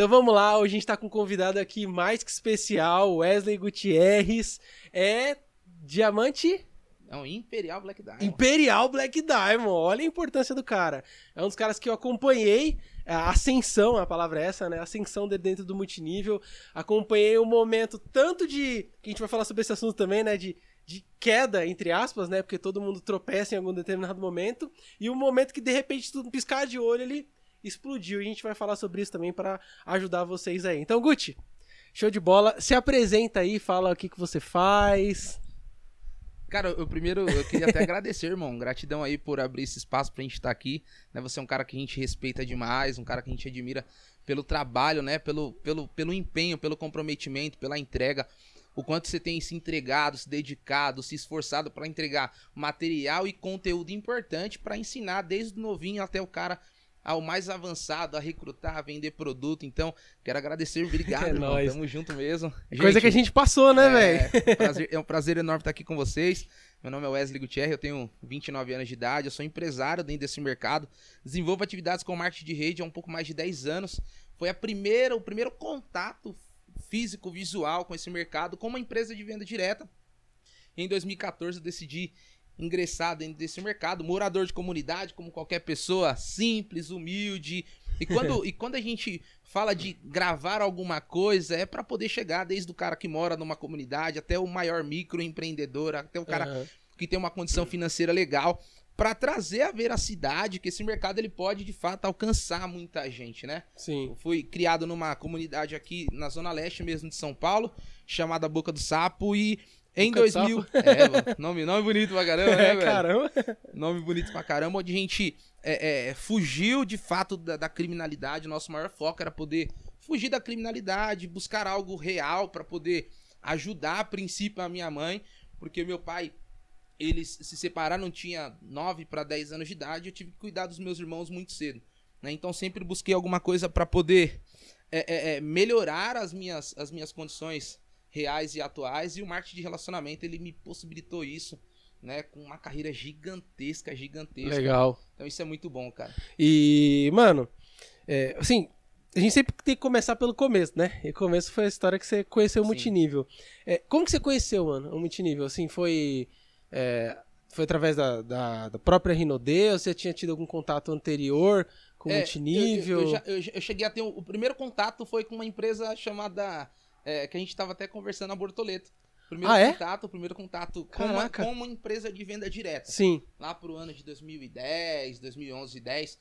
Então vamos lá, hoje a gente tá com um convidado aqui mais que especial, Wesley Gutierrez. É diamante É um Imperial Black Diamond. Imperial Black Diamond. Olha a importância do cara. É um dos caras que eu acompanhei. A ascensão, a palavra é essa, né? A ascensão de dentro do multinível. Acompanhei o momento tanto de. Que a gente vai falar sobre esse assunto também, né? De, de queda, entre aspas, né? Porque todo mundo tropeça em algum determinado momento. E o momento que de repente, tudo piscar de olho, ele explodiu. E a gente vai falar sobre isso também para ajudar vocês aí. Então, Gucci, show de bola. Se apresenta aí, fala o que, que você faz. Cara, eu primeiro eu queria até agradecer, irmão. Gratidão aí por abrir esse espaço pra gente estar aqui. Né? Você é um cara que a gente respeita demais, um cara que a gente admira pelo trabalho, né? Pelo, pelo, pelo empenho, pelo comprometimento, pela entrega. O quanto você tem se entregado, se dedicado, se esforçado para entregar material e conteúdo importante para ensinar desde o novinho até o cara ao mais avançado, a recrutar, a vender produto. Então, quero agradecer, obrigado, É irmão. nóis. Tamo junto mesmo. Coisa Gente, que a gente passou, né, velho? é, prazer- é um prazer enorme estar aqui com vocês. Meu nome é Wesley Gutierrez, eu tenho 29 anos de idade, eu sou empresário dentro desse mercado. Desenvolvo atividades com marketing de rede há um pouco mais de 10 anos. Foi a primeira, o primeiro contato físico, visual com esse mercado com uma empresa de venda direta. Em 2014 eu decidi ingressar dentro desse mercado, morador de comunidade, como qualquer pessoa, simples, humilde. E quando, e quando a gente fala de gravar alguma coisa, é para poder chegar desde o cara que mora numa comunidade até o maior microempreendedor, até o cara Aham. que tem uma condição financeira legal, para trazer a veracidade que esse mercado ele pode de fato alcançar muita gente, né? Sim. Eu fui criado numa comunidade aqui na zona leste mesmo de São Paulo, chamada Boca do Sapo e em Boca do 2000, é, nome, nome bonito pra caramba, né, É, velho? caramba. Nome bonito pra caramba, onde a gente é, é, fugiu de fato da, da criminalidade. Nosso maior foco era poder fugir da criminalidade, buscar algo real pra poder ajudar a princípio a minha mãe, porque meu pai eles se separaram, tinha 9 para 10 anos de idade, eu tive que cuidar dos meus irmãos muito cedo. né? Então sempre busquei alguma coisa pra poder é, é, é, melhorar as minhas, as minhas condições reais e atuais, e o marketing de relacionamento ele me possibilitou isso né, com uma carreira gigantesca, gigantesca. Legal. Então isso é muito bom, cara. E, mano, é, assim, a gente sempre tem que começar pelo começo, né? E o começo foi a história que você conheceu o Sim. multinível. É, como que você conheceu, mano, o multinível? Assim, foi. é, foi através da, da, da própria Rinode ou você tinha tido algum contato anterior com o É, multinível? Eu, eu, eu já- eu cheguei a ter. um- O primeiro contato foi com uma empresa chamada. É, que a gente tava até conversando na Bortoleto. Primeiro Ah, é? contato, o primeiro contato com uma, Caraca. empresa de venda direta. Sim. Lá pro ano de 2010, 2011 e 10.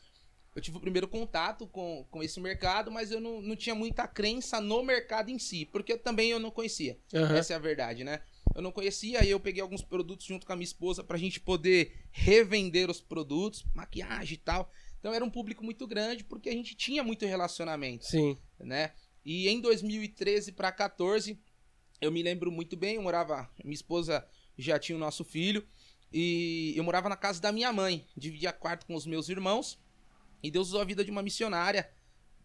Eu tive o primeiro contato com, com esse mercado, mas eu não, não tinha muita crença no mercado em si, porque também eu não conhecia. Aham. Essa é a verdade, né? Eu não conhecia, aí eu peguei alguns produtos junto com a minha esposa pra gente poder revender os produtos, maquiagem e tal. Então era um público muito grande porque a gente tinha muito relacionamento, Sim. né? E em 2013 pra 14, eu me lembro muito bem, eu morava, minha esposa já tinha o nosso filho e eu morava na casa da minha mãe, dividia quarto com os meus irmãos. E Deus usou a vida de uma missionária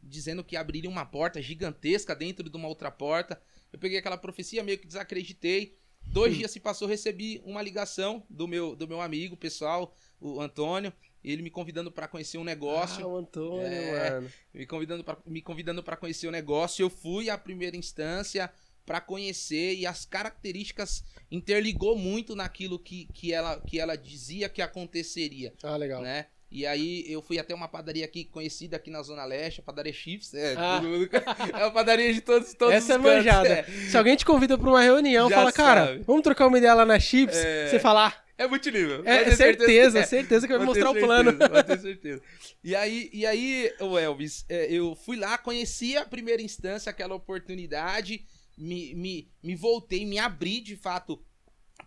dizendo que abriria uma porta gigantesca dentro de uma outra porta. Eu peguei aquela profecia, meio que desacreditei. Dois dias se passou, recebi uma ligação do meu, do meu amigo pessoal, o Antônio, ele me convidando para conhecer um negócio, Ah, o Antônio, É. mano. me convidando para me convidando para conhecer o negócio. Eu fui à primeira instância para conhecer e as características interligou muito naquilo que, que, ela, que ela dizia que aconteceria Ah, legal. né? E aí eu fui até uma padaria aqui conhecida aqui na Zona Leste, a padaria Chips. É, Ah. mundo- é uma padaria de todos, todos Essa é cantos, manjada. É. Se alguém te convida pra uma reunião, Já fala, cara, sabe. vamos trocar uma ideia lá na Chips, É. você fala, ah, É multinível. é, ter certeza, que é. certeza que vai mostrar o certeza, plano. Pode ter certeza. E aí, e aí o Elvis, é, eu fui lá, conheci a primeira instância, aquela oportunidade, me, me, me voltei, me abri de fato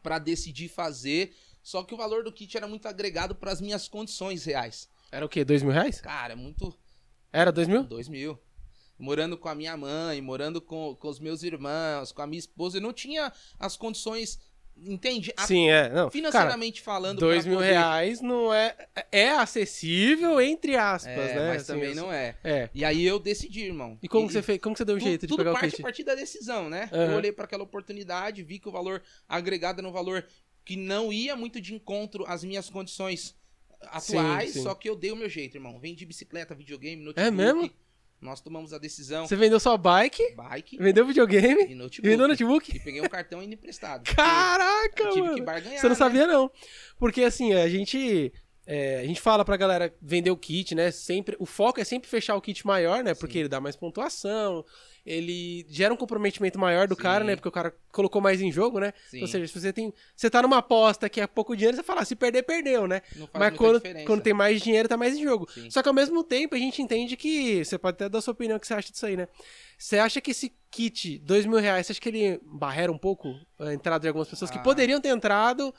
pra decidir fazer. Só que o valor do kit era muito agregado para as minhas condições reais. Era o quê? Dois mil reais? Cara, é muito. Era dois mil? Dois mil. Morando com a minha mãe, morando com, com os meus irmãos, com a minha esposa. Eu não tinha as condições. Entende? A- Sim, é. Não, cara, financeiramente falando. dois mil poder- reais não é... É acessível, entre aspas, É, né? mas assim, também assim. não é. É. E aí eu decidi, irmão. E como que você fez? Como que você deu um Tu- jeito de tudo pegar o parte kit? a partir da decisão, né? Aham. Eu olhei para aquela oportunidade, vi que o valor agregado era um valor que não ia muito de encontro às minhas condições atuais, Sim, sim. só que eu dei o meu jeito, irmão. Vendi bicicleta, videogame, notebook. É mesmo? Nós tomamos a decisão. Você vendeu sua bike, Bike vendeu videogame e notebook. vendeu notebook? E peguei um cartão ainda emprestado. Caraca, eu tive mano. que barganhar. Você não né? sabia, não. Porque assim, a gente. É, a gente fala pra galera vender o kit, né? Sempre, o foco é sempre fechar o kit maior, né? Porque Sim. ele dá mais pontuação, ele gera um comprometimento maior do Sim. cara, né? Porque o cara colocou mais em jogo, né? Sim. Ou seja, se você tem. Você tá numa aposta que é pouco dinheiro, você fala, ah, se perder, perdeu, né? Não faz Mas quando, diferença. quando tem mais dinheiro, tá mais em jogo. Só que ao mesmo tempo a gente entende que. Você pode até dar a sua opinião o que você acha disso aí, né? Você acha que esse kit, dois mil reais, você acha que ele barrera um pouco a entrada de algumas pessoas que Ah. poderiam ter entrado?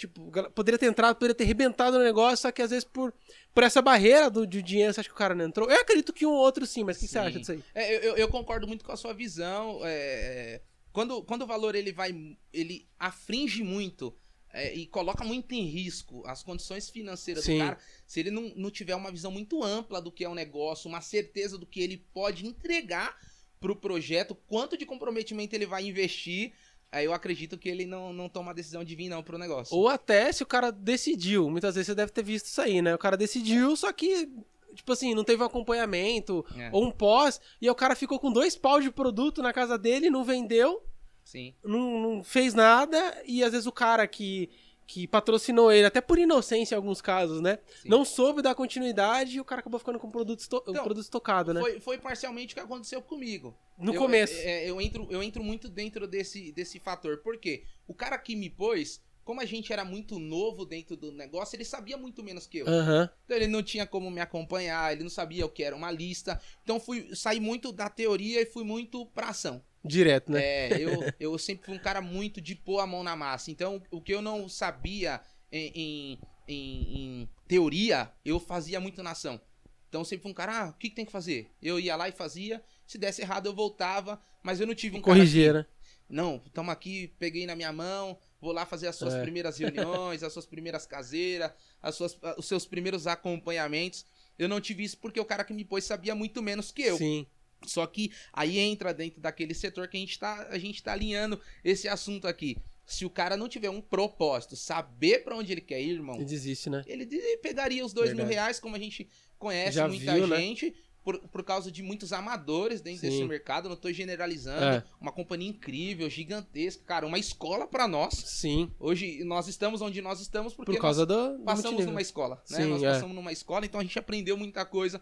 Tipo, poderia ter entrado, poderia ter arrebentado no negócio, só que às vezes por, por essa barreira do, de dinheiro, você acha que o cara não entrou? Eu acredito que um ou outro sim, mas o que você acha disso aí? É, eu, eu- concordo muito com a sua visão. é, quando, quando o valor ele vai. ele afringe muito é, e coloca muito em risco as condições financeiras Sim. do cara, se ele não, não tiver uma visão muito ampla do que é o negócio, uma certeza do que ele pode entregar pro projeto, quanto de comprometimento ele vai investir. Aí eu acredito que ele não, não toma a decisão de vir não pro negócio. Ou até se o cara decidiu, muitas vezes você deve ter visto isso aí, né? O cara decidiu, só que, tipo assim, não teve um acompanhamento, É, ou um pós, e o cara ficou com dois pau de produto na casa dele, não vendeu, sim. não, não fez nada, e às vezes o cara que, que patrocinou ele, até por inocência em alguns casos, né? sim. Não soube dar continuidade e o cara acabou ficando com o produto, esto- Então, produto estocado, né? Foi, foi parcialmente o que aconteceu comigo. No Eu- começo. é, eu, entro, eu entro muito dentro desse, desse fator. Por quê? O cara que me pôs, como a gente era muito novo dentro do negócio, ele sabia muito menos que eu. Aham. Então ele não tinha como me acompanhar, ele não sabia o que era uma lista. Então fui saí muito da teoria e fui muito pra ação. Direto, né? É, eu, eu sempre fui um cara muito de pôr a mão na massa. Então, o que eu não sabia em, em, em- em teoria, eu fazia muito na ação. Então, eu sempre fui um cara, ah, o que, que tem que fazer? Eu ia lá e fazia. Se desse errado, eu voltava. Mas eu não tive um cara Corrigir, né? não, estamos aqui, peguei na minha mão, vou lá fazer as suas É. primeiras reuniões, as suas primeiras caseiras, as suas, os seus primeiros acompanhamentos. Eu não tive isso porque o cara que me pôs sabia muito menos que eu. Sim. Só que aí entra dentro daquele setor que a gente tá, a gente tá alinhando esse assunto aqui. Se o cara não tiver um propósito, saber pra onde ele quer ir, irmão, E desiste, né? ele pegaria os dois mil Verdade. reais, como a gente conhece Já muita viu, né? gente, por, por causa de muitos amadores dentro Sim. desse mercado. Não tô generalizando. É. Uma companhia incrível, gigantesca, cara, uma escola pra nós. Sim. Hoje nós estamos onde nós estamos porque Por causa do. passamos numa escola, né? Sim, nós é. passamos numa escola, então a gente aprendeu muita coisa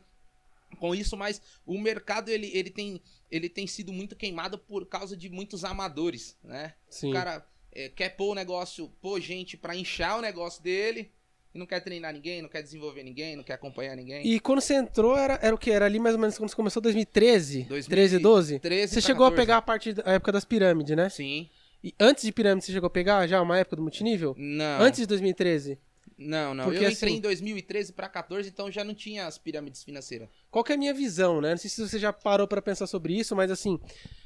com isso, mas o mercado ele, ele tem ele tem sido muito queimado por causa de muitos amadores, né? Sim. O cara é, quer pôr o negócio, pôr gente pra inchar o negócio dele e não quer treinar ninguém, não quer desenvolver ninguém, não quer acompanhar ninguém. E quando você entrou, era, era o que? Era ali mais ou menos quando você começou 2013? 2013, 13, 12? 13 Você chegou a 14. pegar a parte da a época das pirâmides, né? Sim. E antes de pirâmide, você chegou a pegar já uma época do multinível? Não. Antes de 2013? Não, não. Porque eu entrei assim- em 2013 pra 14, então já não tinha as pirâmides financeiras. Qual que é a minha visão, né? Não sei se você já parou pra pensar sobre isso, mas assim,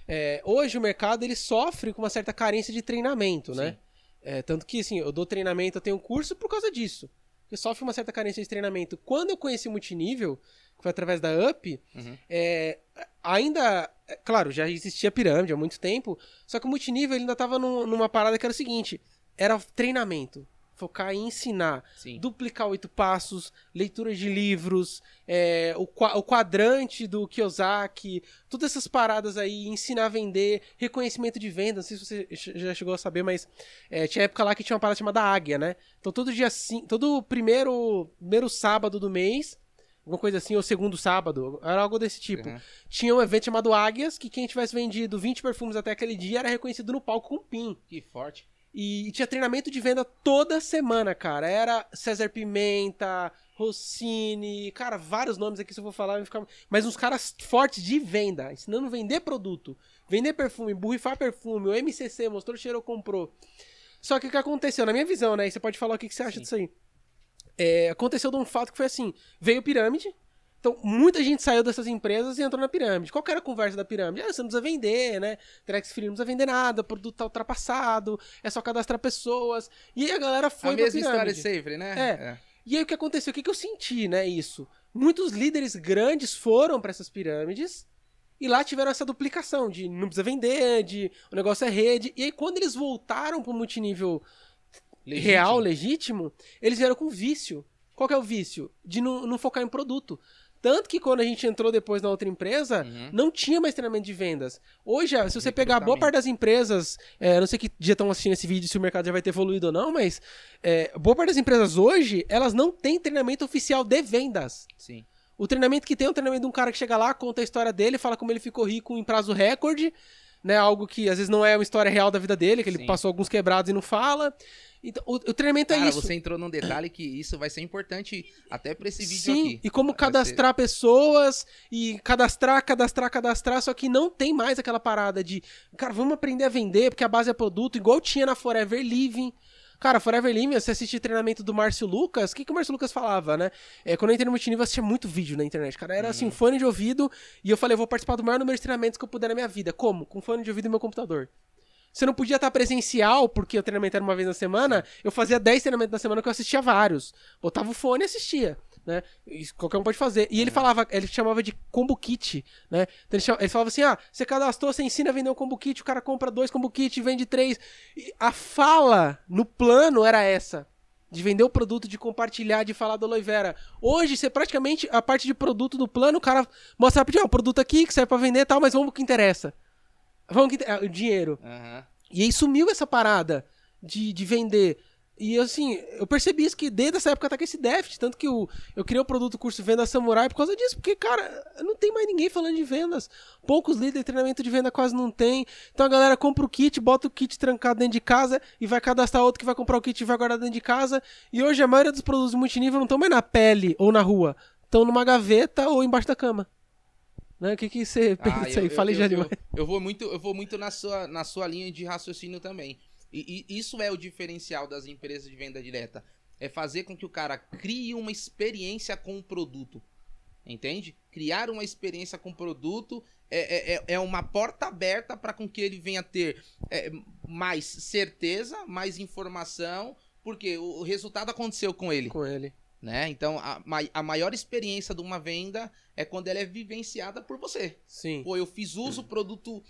é, hoje o mercado ele sofre com uma certa carência de treinamento, né? Sim. É, tanto que, assim, eu dou treinamento, eu tenho curso por causa disso. Que sofre uma certa carência de treinamento. Quando eu conheci multinível, que foi através da UP, Uhum. é, ainda. é, Claro, já existia pirâmide há muito tempo, só que o multinível ele ainda tava num- numa parada que era o seguinte: era treinamento. Focar em ensinar Sim. duplicar oito passos, leitura de livros, é, o, o quadrante do Kiyosaki, todas essas paradas aí, ensinar a vender, reconhecimento de venda, não sei se você já chegou a saber, mas é, tinha época lá que tinha uma parada chamada Águia, né? Então todo dia assim, todo primeiro, primeiro sábado do mês, alguma coisa assim, ou segundo sábado, era algo desse tipo. Uhum. Tinha um evento chamado Águias, que quem tivesse vendido 20 perfumes até aquele dia era reconhecido no palco com PIN. Que forte. E tinha treinamento de venda toda semana, cara. Era César Pimenta, Rossini, cara, vários nomes aqui se eu vou falar, vai ficar... mas uns caras fortes de venda, ensinando a vender produto, vender perfume, borrifar perfume, o MCC mostrou, cheirou, comprou. Só que o que aconteceu, na minha visão, né, e você pode falar o que que você acha Sim. disso aí. É, aconteceu de um fato que foi assim, veio pirâmide, então, muita gente saiu dessas empresas e entrou na pirâmide. Qual era a conversa da pirâmide? Ah, você não precisa vender, né? Trex Free não precisa vender nada, o produto tá ultrapassado, é só cadastrar pessoas. E aí a galera foi a mesma história pirâmide. sempre, né? É. E aí o que aconteceu? O que, que eu senti, né? Isso. Muitos líderes grandes foram pra essas pirâmides e lá tiveram essa duplicação de não precisa vender, de o negócio é rede. E aí quando eles voltaram pro multinível Legítimo. real, legítimo, eles vieram com vício. Qual é o vício? De não, não focar em produto. Tanto que quando a gente entrou depois na outra empresa, Uhum. não tinha mais treinamento de vendas. Hoje, se você pegar boa parte das empresas, é, não sei que dia estão assistindo esse vídeo, se o mercado já vai ter evoluído ou não, mas é, boa parte das empresas hoje, elas não têm treinamento oficial de vendas. Sim. O treinamento que tem é um treinamento de um cara que chega lá, conta a história dele, fala como ele ficou rico em prazo recorde, né? Algo que às vezes não é uma história real da vida dele, que ele Sim. passou alguns quebrados e não fala. Então, o, o treinamento é Cara, isso. você entrou num detalhe que isso vai ser importante até pra esse vídeo Sim, aqui. e como Vai ser- cadastrar pessoas e cadastrar, cadastrar, cadastrar, só que não tem mais aquela parada de, cara, vamos aprender a vender porque a base é produto, igual tinha na Forever Living. Cara, Forever Living, você assiste treinamento do Márcio Lucas, o que, que o Márcio Lucas falava, né? É, quando eu entrei no multinível, eu assistia muito vídeo na internet, cara. Era assim, um fone de ouvido, e eu falei, eu vou participar do maior número de treinamentos que eu puder na minha vida. Como? Com fone de ouvido e meu computador. Você não podia estar presencial, porque o treinamento era uma vez na semana. Eu fazia 10 treinamentos na semana que eu assistia vários. Botava o fone e assistia, né? Isso qualquer um pode fazer. E ele falava, ele chamava de combo kit, né? Então ele, chama- ele falava assim: ah, você cadastrou, você ensina a vender um combo kit, o cara compra dois combo kit, vende três. E a fala no plano era essa. De vender o produto, de compartilhar, de falar da aloe vera. Hoje, você praticamente, a parte de produto do plano, o cara mostra rapidinho, ó, o produto aqui que serve pra vender e tal, mas vamos que interessa. Vamos que ah, o dinheiro. Aham. E aí sumiu essa parada de, de vender. E assim, eu percebi isso que desde essa época tá com esse déficit. Tanto que eu, eu criei o produto curso Venda Samurai por causa disso. Porque, cara, não tem mais ninguém falando de vendas. Poucos líderes de treinamento de venda quase não tem. Então a galera compra o kit, bota o kit trancado dentro de casa e vai cadastrar outro que vai comprar o kit e vai guardar dentro de casa. E hoje a maioria dos produtos multinível não estão mais na pele ou na rua. Estão numa gaveta ou embaixo da cama. Né? O que, que você pensa Ah, aí? eu- Falei eu- já eu- demais. Eu vou muito, eu vou muito na sua, na sua linha de raciocínio também. E, e isso é o diferencial das empresas de venda direta. É fazer com que o cara crie uma experiência com o produto. Entende? Criar uma experiência com o produto é, é, é- é uma porta aberta para com que ele venha ter é, mais certeza, mais informação, porque o, resultado aconteceu com ele Com ele. né? Então, a, a maior experiência de uma venda é quando ela é vivenciada por você. Sim. Pô, eu fiz uso, o produto,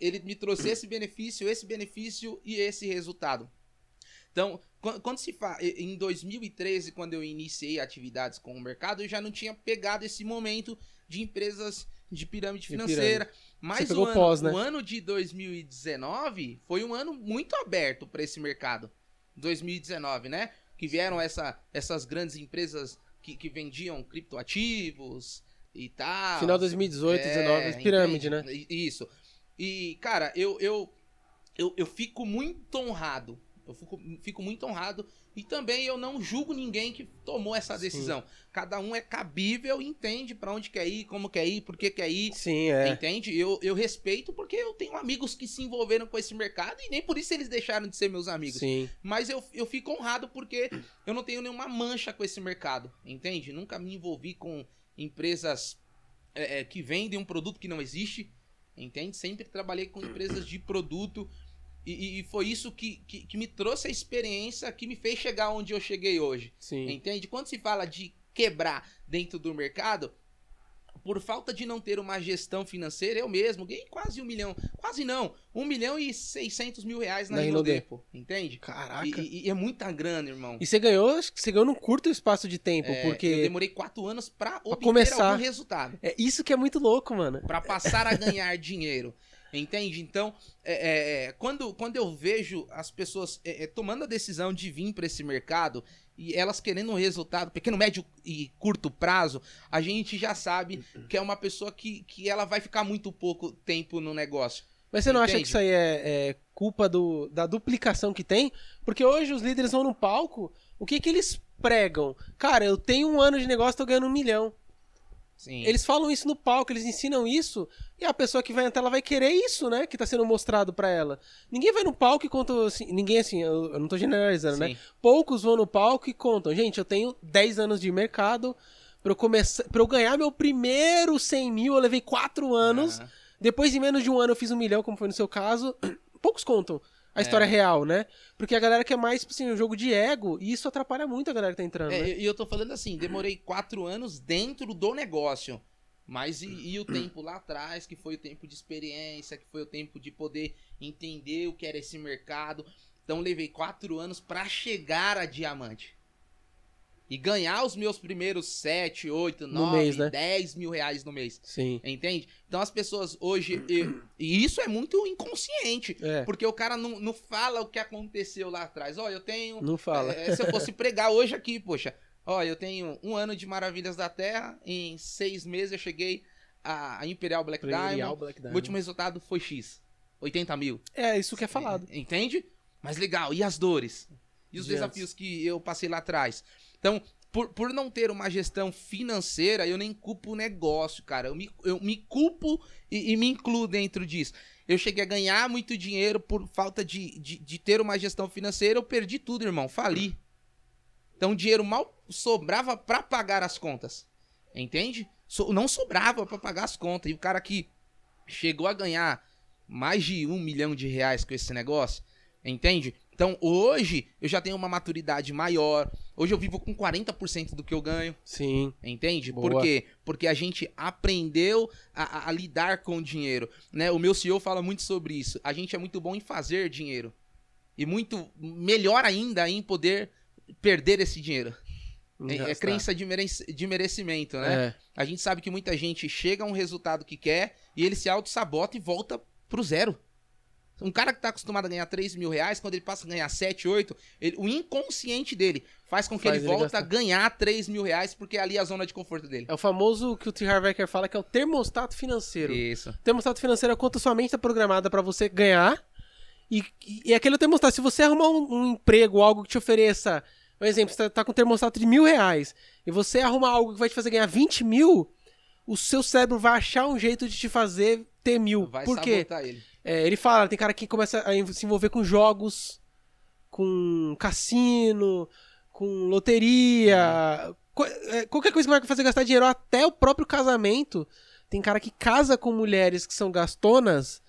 ele me trouxe esse benefício, esse benefício e esse resultado. Então, quan- quando se fala em 2013, quando eu iniciei atividades com o mercado, eu já não tinha pegado esse momento de empresas de pirâmide De financeira. Mas Você o, ano, pós, né? o ano de 2019 foi um ano muito aberto para esse mercado. 2019, né? Que vieram essa, essas grandes empresas que, que vendiam criptoativos e tal. Final de 2018, 2019, pirâmide, né? I- Isso. E, cara, eu, eu, eu, eu fico muito honrado. Eu fico, fico muito honrado. E também eu não julgo ninguém que tomou essa Sim. decisão. Cada um é cabível, entende pra onde quer ir, como quer ir, por que quer ir. Sim, é. Entende? Eu, eu respeito porque eu tenho amigos que se envolveram com esse mercado e nem por isso eles deixaram de ser meus amigos. Sim. Mas eu, eu fico honrado porque eu não tenho nenhuma mancha com esse mercado, entende? Nunca me envolvi com empresas é, é, que vendem um produto que não existe, entende? Sempre trabalhei com empresas de produto e, e foi isso que, que, que me trouxe a experiência que me fez chegar onde eu cheguei hoje. Sim. Entende? Quando se fala de quebrar dentro do mercado, por falta de não ter uma gestão financeira, eu mesmo ganhei quase um milhão. Quase não. Um milhão e seiscentos mil reais na, Na pô. Entende? Caraca. E, e- é muita grana, irmão. E você ganhou, acho que você ganhou num curto espaço de tempo, É, porque Eu demorei quatro anos pra obter começar. algum resultado. é isso que é muito louco, mano. Pra passar a ganhar dinheiro. Entende? Então, é, é, é, quando, quando eu vejo as pessoas é, é, tomando a decisão de vir para esse mercado e elas querendo um resultado pequeno, médio e curto prazo, a gente já sabe que é uma pessoa que, que ela vai ficar muito pouco tempo no negócio. Mas você não acha Entende? que isso aí é, é culpa do, da duplicação que tem? Porque hoje os líderes vão no palco, o que que eles pregam? Cara, eu tenho um ano de negócio, tô ganhando um milhão. Sim. Eles falam isso no palco, eles ensinam isso, e a pessoa que vai entrar, ela vai querer isso, né? Que tá sendo mostrado pra ela. Ninguém vai no palco e conta assim. Ninguém assim, eu, eu não tô generalizando, né? Sim. Poucos vão no palco e contam. Gente, eu tenho 10 anos de mercado. Pra eu, começar, pra eu ganhar meu primeiro 100 mil, eu levei 4 anos. Aham. Depois, em menos de um ano, eu fiz um milhão, como foi no seu caso. Poucos contam a história real, né? Porque a galera quer mais, tipo assim, um jogo de ego. E isso atrapalha muito a galera que tá entrando, É, né? E eu tô falando assim, demorei quatro anos dentro do negócio. Mas e, e o tempo lá atrás, que foi o tempo de experiência, que foi o tempo de poder entender o que era esse mercado. Então levei quatro anos pra chegar a diamante. E ganhar os meus primeiros 7, 8, No 9, mês, né? 10 mil reais no mês. Sim. Entende? Então as pessoas hoje. E, e isso é muito inconsciente. É. Porque o cara não, não fala o que aconteceu lá atrás. Ó, eu tenho. Não fala. é, se eu fosse pregar hoje aqui, poxa. Ó, eu tenho um ano de Maravilhas da Terra. Em seis meses eu cheguei a, Imperial Black Imperial Diamond. Black O Diamond. último resultado foi X. 80 mil. É, isso que é falado. Entende? Mas legal. E as dores? E os De desafios que eu passei lá atrás? Então, por, por não ter uma gestão financeira, eu nem culpo o negócio, cara. Eu me, eu me culpo e, e me incluo dentro disso. Eu cheguei a ganhar muito dinheiro por falta de, de, de ter uma gestão financeira. Eu perdi tudo, irmão. Fali. Então, o dinheiro mal sobrava pra pagar as contas. Entende? So- não sobrava pra pagar as contas. E o cara que chegou a ganhar mais de um milhão de reais com esse negócio, entende? Então, hoje, eu já tenho uma maturidade maior. Hoje eu vivo com 40% do que eu ganho. Sim. Entende? Boa. Por quê? Porque a gente aprendeu a, a- a lidar com o dinheiro. Né? O meu CEO fala muito sobre isso. A gente é muito bom em fazer dinheiro. E muito melhor ainda em poder perder esse dinheiro. É, é Gastar. crença de, merec- de merecimento, né? É. A gente sabe que muita gente chega a um resultado que quer e ele se auto-sabota e volta pro zero. Um cara que tá acostumado a ganhar 3 mil reais, quando ele passa a ganhar 7, 8, ele- o inconsciente dele faz com que Faz ele ele volta gastar. a ganhar 3 mil reais, porque é ali a zona de conforto dele. É o famoso que o T. Harv Eker fala que é o termostato financeiro. Isso. O termostato financeiro é quanto sua mente está programada para você ganhar. E, e, e aquele termostato, se você arrumar um, um emprego, algo que te ofereça. Um exemplo, você tá com um termostato de mil reais e você arrumar algo que vai te fazer ganhar 20 mil, o seu cérebro vai achar um jeito de te fazer ter mil. Vai Por quê? ele. É, ele fala, tem cara que começa a se envolver com jogos, com cassino, com loteria, é, qualquer coisa que vai fazer gastar dinheiro, até o próprio casamento. Tem cara que casa com mulheres que são gastonas,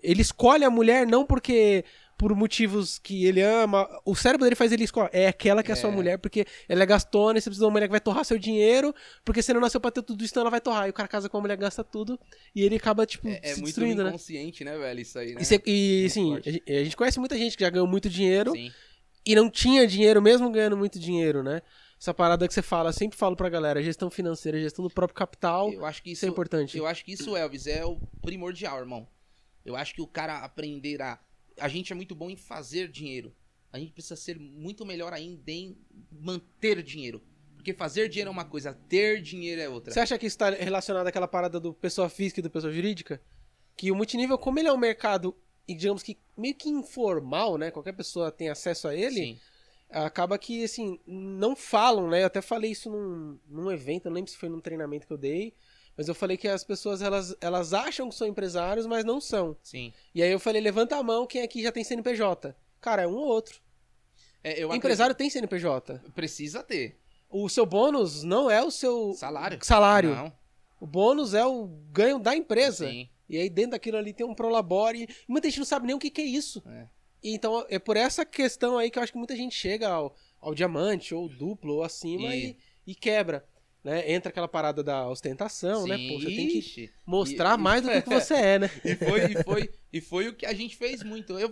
ele escolhe a mulher não porque por motivos que ele ama, o cérebro dele faz ele escolher, é aquela que é a sua É. mulher, porque ela é gastona e você precisa de uma mulher que vai torrar seu dinheiro, porque você não nasceu pra ter tudo isso, então ela vai torrar. E o cara casa com uma mulher gasta tudo, e ele acaba, tipo, É, é se muito destruindo, né? inconsciente, né, velho? Isso aí, né? E, cê- e, Muito sim, a gente- a gente conhece muita gente que já ganhou muito dinheiro Sim. e não tinha dinheiro, mesmo ganhando muito dinheiro, né? Essa parada que você fala, sempre falo pra galera, gestão financeira, gestão do próprio capital, Eu acho que isso é isso, importante. eu acho que isso, Elvis, é o primordial, irmão. Eu acho que o cara aprender a. A gente é muito bom em fazer dinheiro. A gente precisa ser muito melhor ainda em manter dinheiro. Porque fazer dinheiro é uma coisa, ter dinheiro é outra. Você acha que isso tá relacionado àquela parada do pessoa física e do pessoa jurídica? Que o multinível, como ele é um mercado, digamos que meio que informal, né? Qualquer pessoa tem acesso a ele, Sim. acaba que, assim, não falam, né? Eu até falei isso num, num evento, eu não lembro se foi num treinamento que eu dei, mas eu falei que as pessoas, elas, elas acham que são empresários, mas não são. Sim. E aí eu falei, levanta a mão quem aqui já tem CNPJ. Cara, é um ou outro. É, Empresário tem CNPJ. acredito- Precisa ter. O seu bônus não é o seu Salário. salário. Não. O bônus é o ganho da empresa. Sim. E aí dentro daquilo ali tem um prolabore. Muita gente não sabe nem o que, que é isso. É. Então é por essa questão aí que eu acho que muita gente chega ao, ao diamante, ou duplo, ou acima E- e, e quebra. Né? Entra aquela parada da ostentação, né? Sim. Pô, você tem que mostrar E- mais do que, que você é, né? E foi, e, foi, e foi o que a gente fez muito. Eu,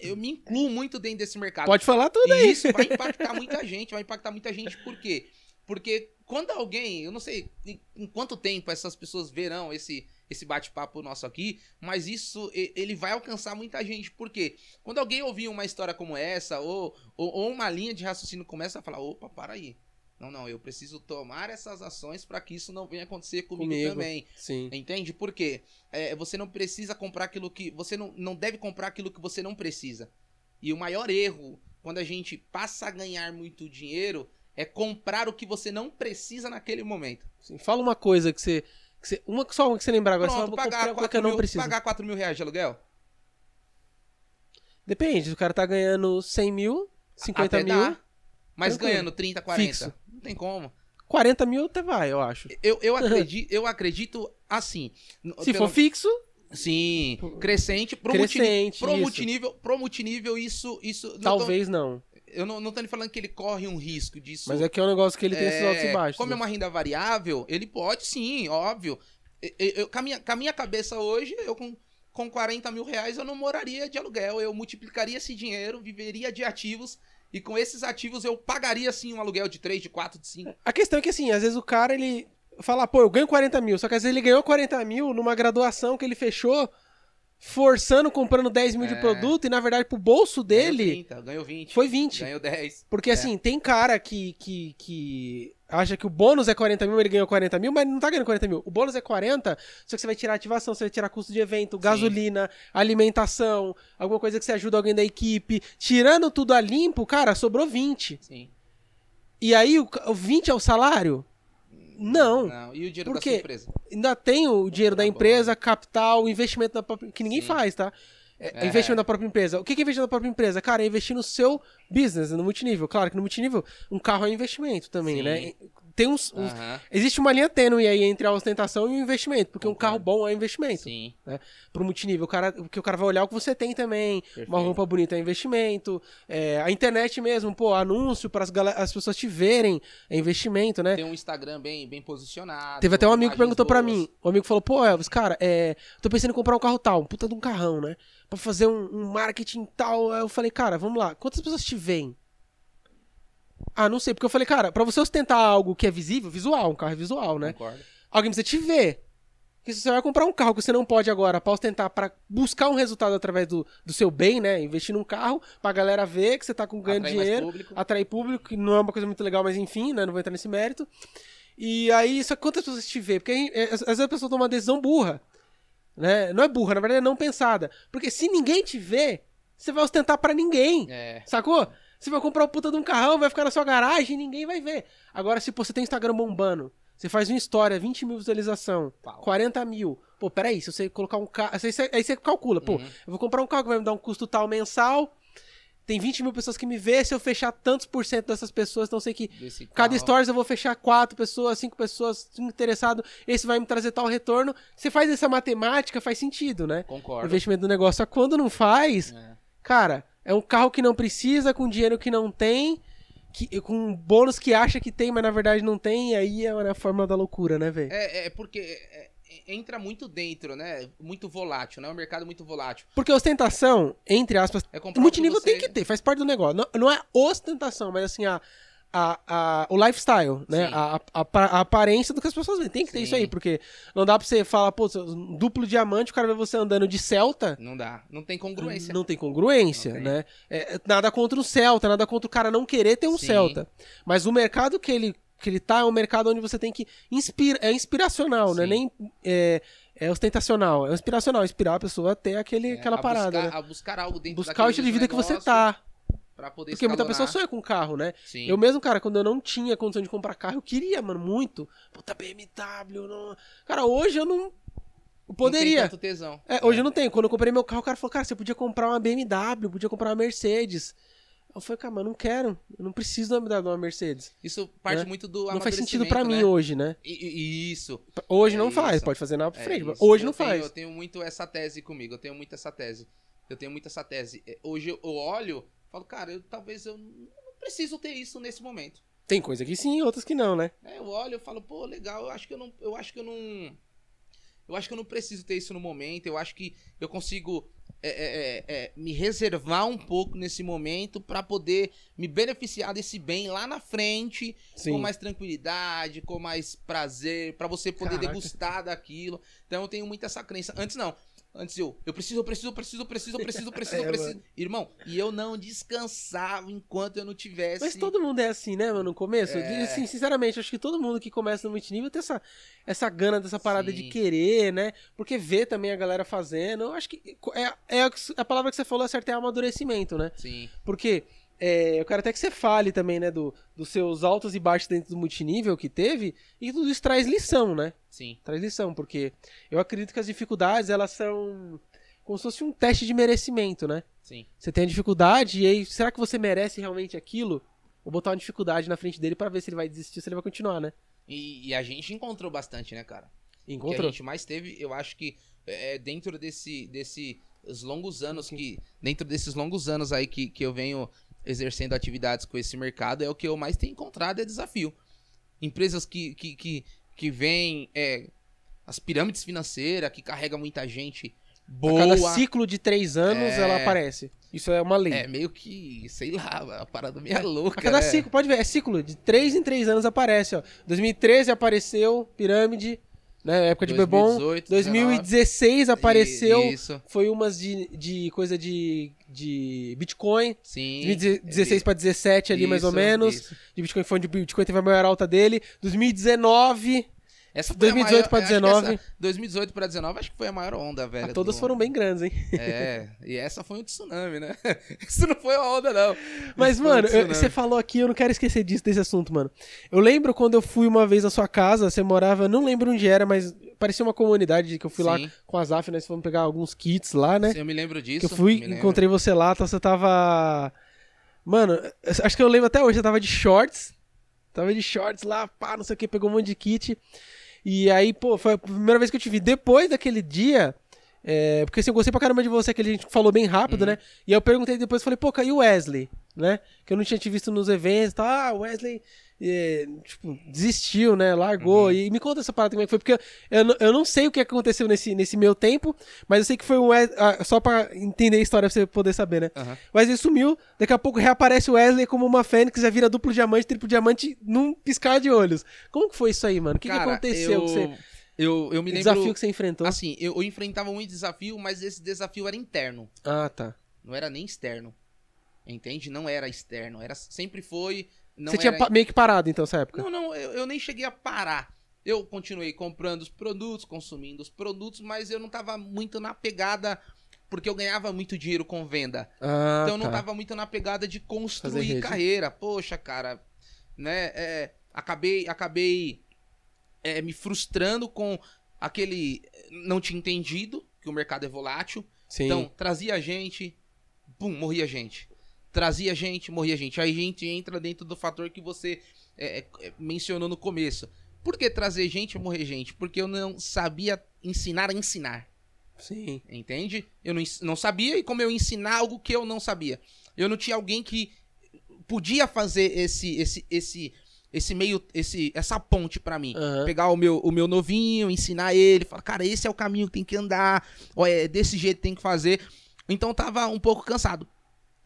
eu me incluo muito dentro desse mercado. Pode falar tudo E aí. isso vai impactar muita gente, vai impactar muita gente por quê? Porque quando alguém, eu não sei em, quanto tempo essas pessoas verão esse, esse bate-papo nosso aqui, mas isso ele vai alcançar muita gente. Por quê? Quando alguém ouvir uma história como essa, ou, ou, ou uma linha de raciocínio começa a falar, opa, para aí. Não, não, eu preciso tomar essas ações para que isso não venha acontecer comigo, Comigo. também. Sim. Entende? Por quê? É, você não precisa comprar aquilo que. Você não, não deve comprar aquilo que você não precisa. E o maior erro, quando a gente passa a ganhar muito dinheiro, é comprar o que você não precisa naquele momento. Sim. Fala uma coisa que você. Que você uma, só uma que você lembrar agora. você Pronto, comprar pagar coisa que 4 eu não preciso. pagar 4 mil reais de aluguel? Depende, o cara tá ganhando 100 mil, 50 Até mil, dá, mas ganhando 30, 40. Fixo. Tem como. 40 mil até vai, eu acho. Eu, eu, acredito, eu acredito assim. Se pelo- for fixo, Sim, crescente. Pro Crescente, multinível, pro isso. multinível, pro multinível isso. isso não tô- talvez não. eu não, não tô nem falando que ele corre um risco disso. Mas é que é um negócio que ele tem esses altos e baixos. Como é né? uma renda variável, ele pode sim, óbvio. Eu, eu- com, a minha, com a minha cabeça hoje, eu com, com 40 mil reais eu não moraria de aluguel. Eu multiplicaria esse dinheiro, viveria de ativos E com esses ativos eu pagaria, assim, um aluguel de 3, de 4, de 5. A questão é que, assim, às vezes o cara, ele fala, pô, eu ganho 40 mil. Só que às vezes ele ganhou 40 mil numa graduação que ele fechou forçando, comprando 10 mil de É. produto e, na verdade, pro bolso dele Ganhou 30, ganhou 20. foi 20. Ganhou 10. Porque, assim, tem cara que, que, que acha que o bônus é 40 mil, ele ganhou 40 mil, mas não tá ganhando 40 mil. O bônus é 40, só que você vai tirar ativação, você vai tirar custo de evento, gasolina, alimentação, alguma coisa que você ajuda alguém da equipe. Tirando tudo a limpo, cara, sobrou 20. Sim. E aí, o, o 20 é o salário? Não. Não. E o dinheiro Por da empresa? Ainda tem o dinheiro da Tá empresa, capital, investimento da própria. que ninguém Sim. faz, tá? É, É. Investimento da própria empresa. O que é investimento da própria empresa? Cara, é investir no seu business, no multinível. Claro que no multinível, um carro é investimento também, Sim. né? Tem uns. uns-. Existe uma linha tênue aí entre a ostentação e o investimento, porque um Concordo. carro bom é investimento. Sim. Pro multinível, o cara, porque o cara vai olhar o que você tem também. Uma Perfeito. roupa bonita é investimento. É, a internet mesmo, pô, anúncio para as pessoas te verem é investimento, né? Tem um Instagram bem, bem posicionado. Teve até um amigo que perguntou pra boas. mim. O amigo falou, pô, Elvis, cara, é, tô pensando em comprar um carro tal, um puta de um carrão, né? Pra fazer um, um marketing tal. Aí Eu falei, cara, vamos lá, quantas pessoas te veem? Ah, não sei, porque eu falei, cara, pra você ostentar algo que é visível, visual, um carro é visual, né? Concordo. Alguém precisa te ver. Porque se você vai comprar um carro que você não pode agora pra ostentar, pra buscar um resultado através do, do seu bem, né? Investir num carro pra galera ver que você tá com ganho de dinheiro público. atrair público, que não é uma coisa muito legal, mas enfim, né? Não vou entrar nesse mérito. E aí, só quantas pessoas te vê? Porque aí, é, às vezes a pessoa toma uma decisão burra. Né? Não é burra, na verdade é não pensada. Porque se ninguém te vê, você vai ostentar pra ninguém. É. Sacou? Você vai comprar o puta de um carrão, vai ficar na sua garagem e ninguém vai ver. Agora, se você tem Instagram bombando, você faz uma história, 20 mil visualização, Pau. 40 mil. Pô, peraí, se você colocar um carro. Aí você, calcula, pô, Uhum. eu vou comprar um carro que vai me dar um custo tal mensal. Tem 20 mil pessoas que me vê, se eu fechar tantos por cento dessas pessoas, então sei que Desse cada carro. stories eu vou fechar quatro pessoas, cinco pessoas, cinco interessados, esse vai me trazer tal retorno. Você faz essa matemática, faz sentido, né? O Concordo. investimento do negócio. Só que quando não faz, É. cara, é um carro que não precisa, com dinheiro que não tem, que, com bônus que acha que tem, mas na verdade não tem, e aí é a fórmula da loucura, né, velho? É, é porque é, é, entra muito dentro, né? Muito volátil, né? É um mercado muito volátil. Porque ostentação, entre aspas, É multinível você- tem que ter, faz parte do negócio. Não, não é ostentação, mas assim, a, a, a- o lifestyle, né? A, a, a aparência do que as pessoas veem. Tem que ter Sim. isso aí, porque não dá pra você falar, pô, duplo diamante, o cara vê você andando de Celta. Não dá. Não tem congruência. Não tem congruência, Não tem. né? É, nada contra o Celta, nada contra o cara não querer ter um Sim. Celta. Mas o mercado que ele, que ele tá é um mercado onde você tem que. Inspira, é inspiracional, não é Sim. nem. É, é ostentacional, é inspiracional, inspirar a pessoa a ter aquele, É, aquela a parada, buscar, né? a buscar algo dentro Buscar o estilo de vida que você negócio tá. Pra poder Porque muita pessoa sonha com carro, né? Sim. Eu mesmo, cara, quando eu não tinha condição de comprar carro, eu queria, mano, muito. Puta, BMW, não... Cara, hoje eu não... eu Não Poderia. tem tanto tesão. É, hoje eu não tenho. Quando eu comprei meu carro, o cara falou, cara, você podia comprar uma BMW, podia comprar uma Mercedes. Eu falei, cara, mas eu não quero. Eu não preciso de uma- de uma Mercedes. Isso parte Né? muito do Não faz sentido pra mim amadurecimento, né? hoje, né? E- Isso. Hoje É não faz, isso. pode fazer na É frente. mas isso. hoje Eu não tenho- faz. Eu tenho muito essa tese comigo. Eu tenho muito essa tese. Eu tenho muito essa tese. É, Hoje eu olho, falo, cara, eu, talvez eu não preciso ter isso nesse momento. Tem coisa que sim, outras que não, né? É, eu olho, eu falo, pô, legal. Eu acho que eu não, eu acho que eu não, eu acho que eu não preciso ter isso no momento. Eu acho que eu consigo é, é, é, é, me reservar um pouco nesse momento pra poder me beneficiar desse bem lá na frente Sim. com mais tranquilidade, com mais prazer, pra você poder Caraca. degustar daquilo. Então eu tenho muito essa crença. Antes não. Antes eu, eu preciso, eu preciso, eu preciso, eu preciso, eu preciso, eu preciso, eu É, preciso. mano. Irmão, e eu não descansava enquanto eu não tivesse. Mas todo mundo é assim, né, mano, no começo? É. Assim, sinceramente, acho que todo mundo que começa no multinível tem essa, essa gana dessa parada Sim. de querer, né? Porque vê também a galera fazendo. Eu acho que é, é a palavra que você falou, certo, é amadurecimento, né? Sim, Porque é, eu quero até que você fale também, né, do, dos seus altos e baixos dentro do multinível que teve, e tudo isso traz lição, né? sim. Traz lição, porque eu acredito que as dificuldades, elas são como se fosse um teste de merecimento, né? Sim. Você tem a dificuldade, e aí, será que você merece realmente aquilo? Vou botar uma dificuldade na frente dele pra ver se ele vai desistir se ele vai continuar, né? E, e a gente encontrou bastante, né, cara? O que a Encontrou? gente mais teve, eu acho que é, dentro desse, desse os longos anos que dentro desses longos anos aí que, que eu venho exercendo atividades com esse mercado é o que eu mais tenho encontrado é desafio. Empresas que que que, que vêm é, as pirâmides financeiras que carrega muita gente A boa. cada ciclo de três anos É. ela aparece. Isso é uma lei. É meio que, sei lá, a parada meio louca. A cada né? ciclo, pode ver, é ciclo. De 3 em 3 anos aparece, ó. 2013 apareceu Pirâmide, né? Época de Bebom. 2018, 2016 apareceu. Isso, Foi umas de, de coisa de, de Bitcoin. sim. 2016 pra 17 ali, mais ou Isso, menos. isso. De Bitcoin foi onde o Bitcoin teve a maior alta dele. 2019. Essa foi 2018 a pra maior, acho que 19. essa- 2018 pra 19 acho que foi a maior onda, velho. Ah, todas do- foram bem grandes, hein? É, e essa foi um tsunami, né? Isso não foi uma onda, não. Mas, Isso um mano, tsunami. você falou aqui, eu não quero esquecer disso, desse assunto, mano. Eu lembro quando eu fui uma vez na sua casa, você morava, não lembro onde era, mas parecia uma comunidade que eu fui lá Sim. com a Zaf, nós fomos pegar alguns kits lá, né? Sim, eu me lembro disso. que eu fui, encontrei você lá, então você tava. Mano, acho que eu lembro até hoje, você tava de shorts. Tava de shorts lá, pá, não sei o que, pegou um monte de kit. E aí, pô, foi a primeira vez que eu te vi. Depois daquele dia. é, porque assim, eu gostei pra caramba de você, que a gente falou bem rápido, Uhum. né? E aí eu perguntei depois, falei, pô, caiu o Wesley, né? Que eu não tinha te visto nos eventos e tal. Ah, Wesley, é, tipo, desistiu, né? Largou. Uhum. E me conta essa parada como é que foi, porque eu, não- eu não sei o que aconteceu nesse, nesse meu tempo, mas eu sei que foi um ah, só pra entender a história pra você poder saber, né? Aham. O Wesley sumiu, daqui a pouco reaparece o Wesley como uma fênix, já vira duplo diamante, triplo diamante num piscar de olhos. Como que foi isso aí, mano? O que, que aconteceu? Eu, que você, eu, eu me o lembro. desafio que você enfrentou? Assim, eu, eu enfrentava muito desafio, mas esse desafio era interno. Ah, tá. Não era nem externo. Entende? Não era externo. Era, sempre foi. Não você tinha era... pa- meio que parado, então, nessa época? Não, não, eu, eu nem cheguei a parar. Eu continuei comprando os produtos, consumindo os produtos, mas eu não tava muito na pegada. Porque eu ganhava muito dinheiro com venda. Ah, Então eu não tá. tava muito na pegada de construir carreira. Poxa, cara, né? é, acabei, acabei é, me frustrando com aquele não tinha entendido que o mercado é volátil. Sim. Então trazia gente, pum, morria gente. Trazia gente, morria gente. Aí a gente entra dentro do fator que você é, é, mencionou no começo. Por que trazer gente e morrer gente? Porque eu não sabia ensinar a ensinar. Sim. Entende? Eu não, não sabia e como eu ensinar algo que eu não sabia. Eu não tinha alguém que podia fazer esse esse esse esse meio esse essa ponte pra mim. Aham. Pegar o meu o meu novinho, ensinar ele, falar, cara, esse é o caminho que tem que andar, ó, é desse jeito que tem que fazer. Então tava um pouco cansado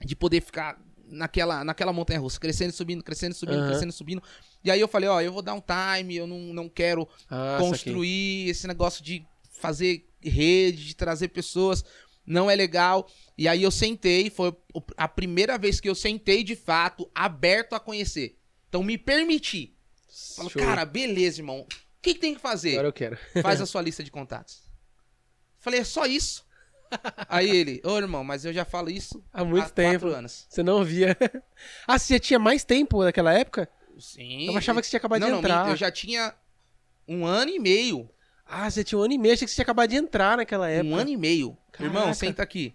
de poder ficar naquela naquela montanha russa, crescendo, e subindo, crescendo, e subindo, Aham. crescendo, e subindo. E aí eu falei, ó, eu vou dar um time, eu não, não quero Ah, construir esse negócio de fazer rede, de trazer pessoas, não é legal. E aí eu sentei, foi a primeira vez que eu sentei de fato, aberto a conhecer. Então me permiti. Show. cara, beleza, irmão. O que, que tem que fazer? Agora eu quero. Faz a sua lista de contatos. Falei, é só isso? Aí ele, ô irmão, mas eu já falo isso Há muito há tempo. quatro anos. Você não via. ah, você já tinha mais tempo naquela época? Sim. Eu achava que você tinha acabado não, de não, entrar. eu já tinha um ano e meio. Ah, você tinha um ano e meio, achei que você tinha acabado de entrar naquela época. Um ano e meio. Caraca. Irmão, senta aqui.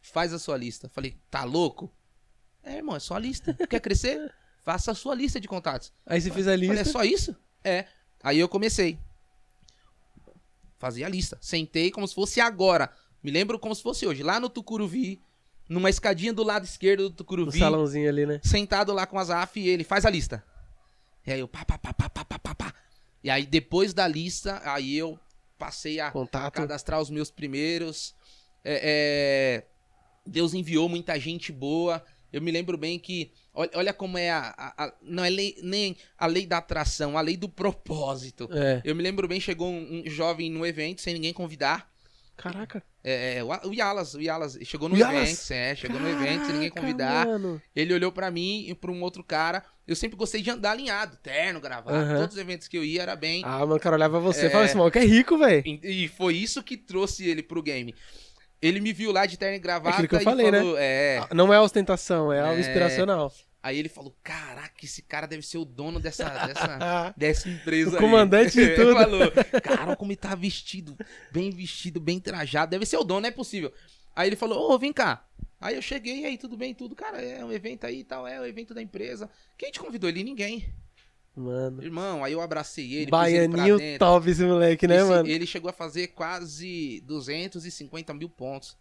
Faz a sua lista. Falei, tá louco? É, irmão, é só a lista. Quer crescer? Faça a sua lista de contatos. Aí você fez a Falei, lista. é só isso? É. Aí eu comecei. Fazia a lista. Sentei como se fosse agora. Me lembro como se fosse hoje, lá no Tucuruvi, numa escadinha do lado esquerdo do Tucuruvi. No salãozinho ali, né? Sentado lá com as AF e ele faz a lista. E aí eu pá, pá, pá, pá, pá, pá, pá. E aí depois da lista, aí eu passei a Contato. cadastrar os meus primeiros. É, é... Deus enviou muita gente boa. Eu me lembro bem que. Olha, como é a, a, a Não é lei, nem a lei da atração, a lei do propósito. É. Eu me lembro bem, chegou um, um jovem no evento sem ninguém convidar. Caraca. É, é, o, o Yalas, o Yalas chegou no evento, é, chegou no evento sem ninguém Caraca, convidar. Mano. Ele olhou pra mim e pra um outro cara. Eu sempre gostei de andar alinhado, terno, gravado. Aham. Todos os eventos que eu ia era bem. Ah, mano, o cara olhava você e É. falava, esse maluco é rico, velho. E e foi isso que trouxe ele pro game. Ele me viu lá de terno e gravata aquilo que eu e falei, né? falou, é. Não é ostentação, é algo É. inspiracional. Aí ele falou: Caraca, esse cara deve ser o dono dessa, dessa, dessa empresa. O aí." comandante de Ele tudo. falou: Cara, como ele tá vestido, bem vestido, bem trajado. Deve ser o dono, não é possível. Aí ele falou: Ô, vem cá. Aí eu cheguei, aí, tudo bem, tudo. Cara, é um evento aí e tal, é o evento da empresa. Quem te convidou? Ele, ninguém. mano. Irmão, aí eu abracei ele, ele Baianinho dentro. top esse moleque, né, Esse- mano? Ele chegou a fazer quase 250 mil pontos.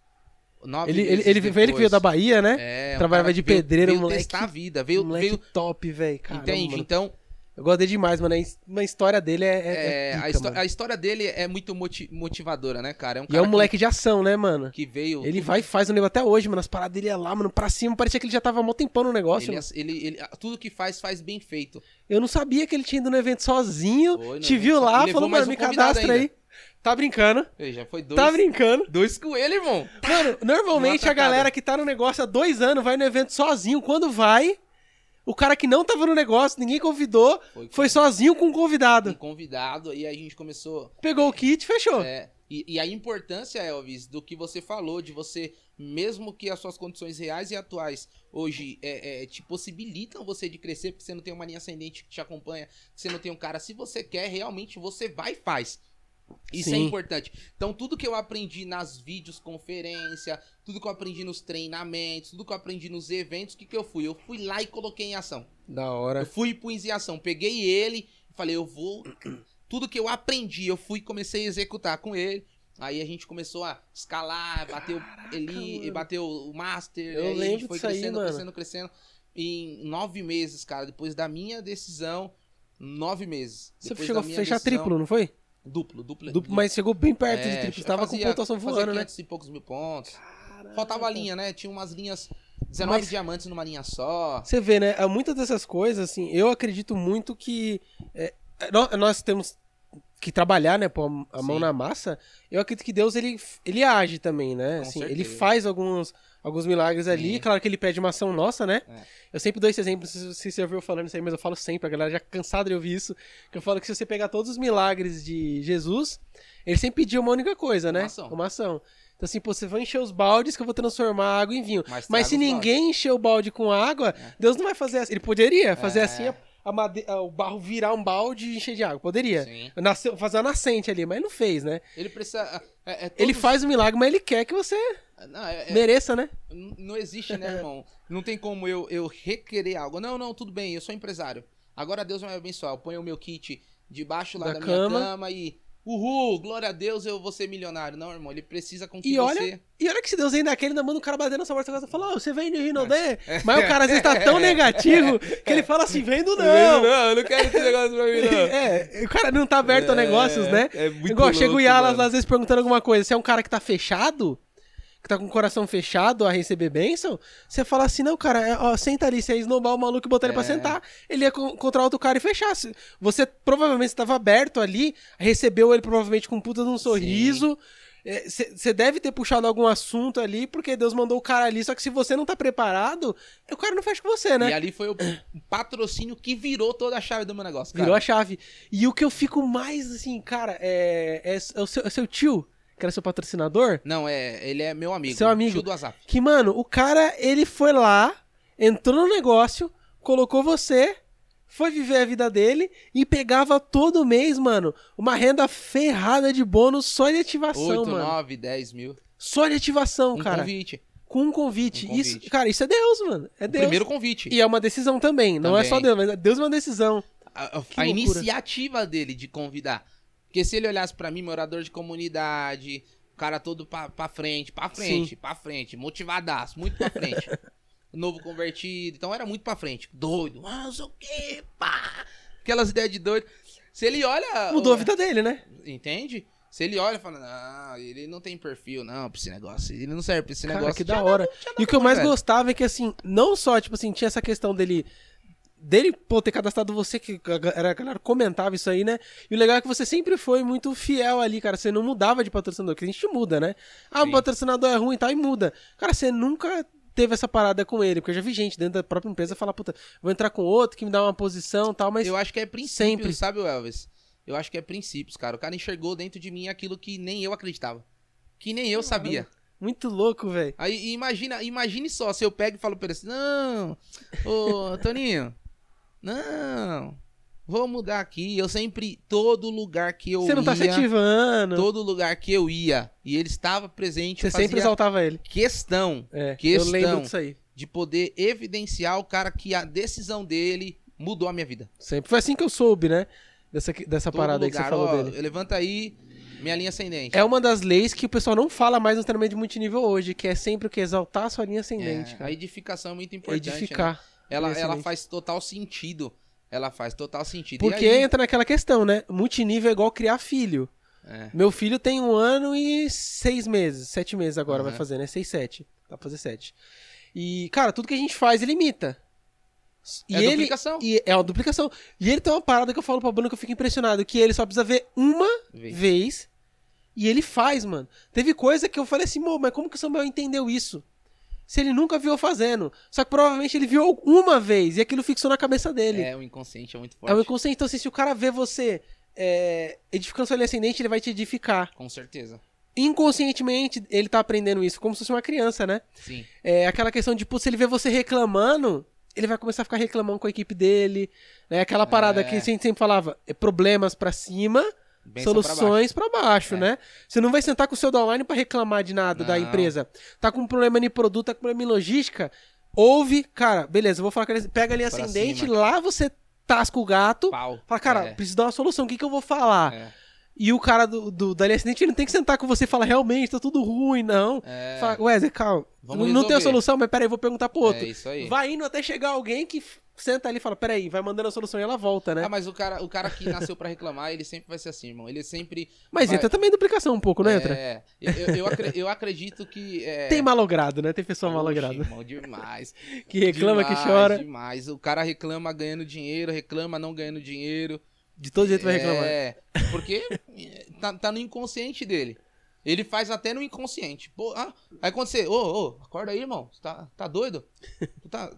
Nove Ele, ele, ele, foi ele que veio da Bahia, né? É, Trabalhava cara de que veio- pedreiro, veio moleque. testar a vida, veio, moleque veio top, velho. entende? Então, Eu gosto dele demais, mano. A história dele é. é, é pica, a, a, história dele é muito moti motivadora, né, cara? É um e é um moleque de ação, né, mano? Que veio. Ele vai e faz o negócio até hoje, mano. As paradas dele é lá, mano, pra cima. Parecia que ele já tava mó tempão no negócio. Ele, ele, ele, tudo que faz, faz bem feito. Eu não sabia que ele tinha ido no evento sozinho. Foi, te viu lá, falou, mano, um me cadastra aí. Tá brincando. Ei, já foi dois. Tá brincando. Dois com ele, irmão. Mano, normalmente a galera que tá no negócio há dois anos vai no evento sozinho. Quando vai, o cara que não tava no negócio, ninguém convidou, foi, foi sozinho com um convidado. Um convidado, e aí a gente começou. Pegou o kit fechou. É. E, e, a importância, Elvis, do que você falou, de você, mesmo que as suas condições reais e atuais hoje é, é, te possibilitam você de crescer, porque você não tem uma linha ascendente que te acompanha, você não tem um cara, se você quer, realmente você vai e faz. Isso é Sim. é importante. Então, tudo que eu aprendi nas vídeos conferência, tudo que eu aprendi nos treinamentos, tudo que eu aprendi nos eventos, o que, que eu fui? Eu fui lá e coloquei em ação. Da hora. Eu fui e pus em ação. Peguei ele e falei, eu vou. Tudo que eu aprendi, eu fui e comecei a executar com ele. Aí a gente começou a escalar, bateu ele, bateu o Master. Eu lembro a gente foi crescendo, aí, crescendo, crescendo. Em nove meses, cara, depois da minha decisão, nove meses. Você chegou a fechar decisão, triplo, não foi? Duplo, duplo. duplo mas chegou bem perto é, de triplo. Tava fazia, com pontuação voando, né? e poucos mil pontos. Caraca. Faltava a linha, né? Tinha umas linhas. 19 mas, diamantes numa linha só. Você vê, né? Muitas dessas coisas, assim, eu acredito muito que. É, nós temos que trabalhar, né, pôr a mão Sim. na massa, eu acredito que Deus ele, ele age também, né? assim, ele faz alguns, alguns milagres ali. Claro que ele pede uma ação nossa, né? É. Eu sempre dou esse exemplo, se você ouviu falando isso aí, mas eu falo sempre, a galera já cansada de ouvir isso, que eu falo que se você pegar todos os milagres de Jesus, ele sempre pediu uma única coisa, né? Uma ação. Uma ação. Então, assim, pô, você vai encher os baldes que eu vou transformar água em vinho. Mas, Mas se ninguém encher o balde com água, é. Deus não vai fazer assim. Ele poderia fazer é. assim, made... o barro virar um balde e encher de água. Poderia. Sim. Nasceu, fazer uma nascente ali, mas não fez, né? Ele precisa. É, é todos... Ele faz o milagre, mas ele quer que você não, é, é mereça, né? Não existe, né, irmão? não tem como eu, eu requerer algo. Não, não, tudo bem, eu sou empresário. Agora Deus vai me abençoar. Eu ponho o meu kit debaixo lá da, da cama. minha cama e Uhul, glória a Deus, eu vou ser milionário. Não, irmão, ele precisa com que e olha, você... E olha que se Deus ainda quer, ele ainda manda o cara bater na sua porta e fala, oh, você vende Rinodé? Mas o cara às vezes tá tão negativo que ele fala assim, vendo não. Vendo não, eu não quero esse negócio pra mim não. É, o cara não tá aberto é, a negócios, né? É muito Igual, louco, chega o Yalas às vezes perguntando alguma coisa, se é um cara que tá fechado, que tá com o coração fechado a receber bênção, você fala assim, não, cara, é, ó, senta ali, você ia esnobar o maluco e botar é. ele pra é. sentar, ele ia contra outro cara e fechar. Você provavelmente estava aberto ali, recebeu ele provavelmente com puta de um sorriso. Você é, deve ter puxado algum assunto ali, porque Deus mandou o cara ali. Só que se você não tá preparado, o cara não fecha com você, né? E ali foi o patrocínio que virou toda a chave do meu negócio. Cara. Virou a chave. E o que eu fico mais assim, cara, é, é, é o, seu, é seu tio era seu patrocinador? Não, é, ele é meu amigo. Seu amigo. Tio do Azaf. Que, mano, o cara, ele foi lá, entrou no negócio, colocou você, foi viver a vida dele e pegava todo mês, mano, uma renda ferrada de bônus só de ativação, 8, mano. 9, 10 mil. Só de ativação, um cara. Convite. Com um convite. Um convite. Isso, cara, isso é Deus, mano. É Deus. primeiro convite. E é uma decisão também. Não é só Deus, mas é Deus é uma decisão. A, a, a iniciativa dele de convidar. Porque se ele olhasse para mim, morador de comunidade, o cara todo pra, pra frente, pra frente, Sim. pra frente, motivadaço, muito pra frente. Novo convertido, então era muito pra frente. Doido, ah, não sei o quê, pá. Aquelas ideias de doido. Se ele olha. Mudou a vida dele, né? Entende? Se ele olha e fala, não, ele não tem perfil, não, pra esse negócio. Ele não serve pra esse Cara, negócio. que da hora. e o que eu mais velho. gostava é que, assim, não só, tipo assim, tinha essa questão dele dele pô, ter cadastrado você, que a galera comentava isso aí, né? E o legal é que você sempre foi muito fiel ali, cara. Você não mudava de patrocinador, que a gente muda, né? Ah, o patrocinador é ruim e tal, e muda. Cara, você nunca teve essa parada com ele, porque eu já vi gente dentro da própria empresa falar, puta, vou entrar com outro que me dá uma posição e tal, mas. Eu acho que é princípio, sempre. sabe, Elvis? Eu acho que é princípios, cara. O cara enxergou dentro de mim aquilo que nem eu acreditava. Que nem eu sabia. Muito louco, velho. Aí imagina, imagine só, se eu pego e falo pra ele assim, não, ô Toninho, não. Vou mudar aqui. Eu sempre, todo lugar que eu ia. Você não tá se ativando. Todo lugar que eu ia. E ele estava presente. Você sempre exaltava ele. Questão. É, questão eu lembro disso aí. De poder evidenciar o cara que a decisão dele mudou a minha vida. Sempre. Foi assim que eu soube, né? Dessa, dessa parada lugar, aí que você falou ó, dele. Levanta aí. Minha linha ascendente. É uma das leis que o pessoal não fala mais no treinamento de multinível hoje, que é sempre o que? Exaltar a sua linha ascendente. É, a edificação é muito importante. Edificar. Né? Ela, ela faz total sentido. Ela faz total sentido. Porque aí, entra naquela questão, né? Multinível é igual criar filho. é, Meu filho tem um ano e seis meses, sete meses agora Aham. vai fazer, né? Seis, sete. Dá pra fazer sete. E, cara, tudo que a gente faz, ele imita. E É ele, duplicação. E é uma duplicação. E ele tem uma parada que eu falo pra Bruno que eu fico impressionado, que ele só precisa ver uma Vez. vez e ele faz, mano. Teve coisa que eu falei assim, "Mô, mas como que o Samuel entendeu isso? Se ele nunca viu fazendo. Só que provavelmente ele viu uma vez e aquilo fixou na cabeça dele. É, o inconsciente é muito forte. É o inconsciente. Então, assim, se o cara vê você é, edificando linha ascendente, ele vai te edificar. Com certeza. Inconscientemente, ele tá aprendendo isso, como se fosse uma criança, né? Sim. É aquela questão de, pô, se ele vê você reclamando, ele vai começar a ficar reclamando com a equipe dele. Né? Aquela parada É. que a gente sempre falava, é problemas pra cima, Benção baixo. soluções pra baixo, É. né? Você não vai sentar com o seu downline pra reclamar de nada da Não. empresa. Tá com um problema em produto, tá com problema em logística, ouve, cara, beleza, eu vou falar com ele, pega ali Pra ascendente, cima. lá você tasca o gato, Pau. fala, cara, É, preciso dar uma solução, o que, que eu vou falar? é, E o cara do, do, da ascendente, ele não tem que sentar com você e falar, realmente, tá tudo ruim, não. é, Fala, Wesley, calma, Vamos não, não tem a solução, mas peraí, vou perguntar pro outro. é isso aí. Vai indo até chegar alguém que senta ali e fala, peraí, vai mandando a solução e ela volta, né? Ah, mas o cara, o cara que nasceu pra reclamar, ele sempre vai ser assim, irmão. Ele sempre. mas vai- entra também duplicação um pouco, não entra? É, eu, eu, eu acre- eu acredito que. É... Tem malogrado, né? Tem pessoa Oxe, malograda. irmão, demais. Que reclama, Demais, que chora. Demais. O cara reclama ganhando dinheiro, reclama não ganhando dinheiro. De todo jeito vai reclamar. É, porque é, tá, tá no inconsciente dele. Ele faz até no inconsciente. Pô, ah, aí quando você, ô, ô, acorda aí, irmão. Você tá, tá doido? Tu tá,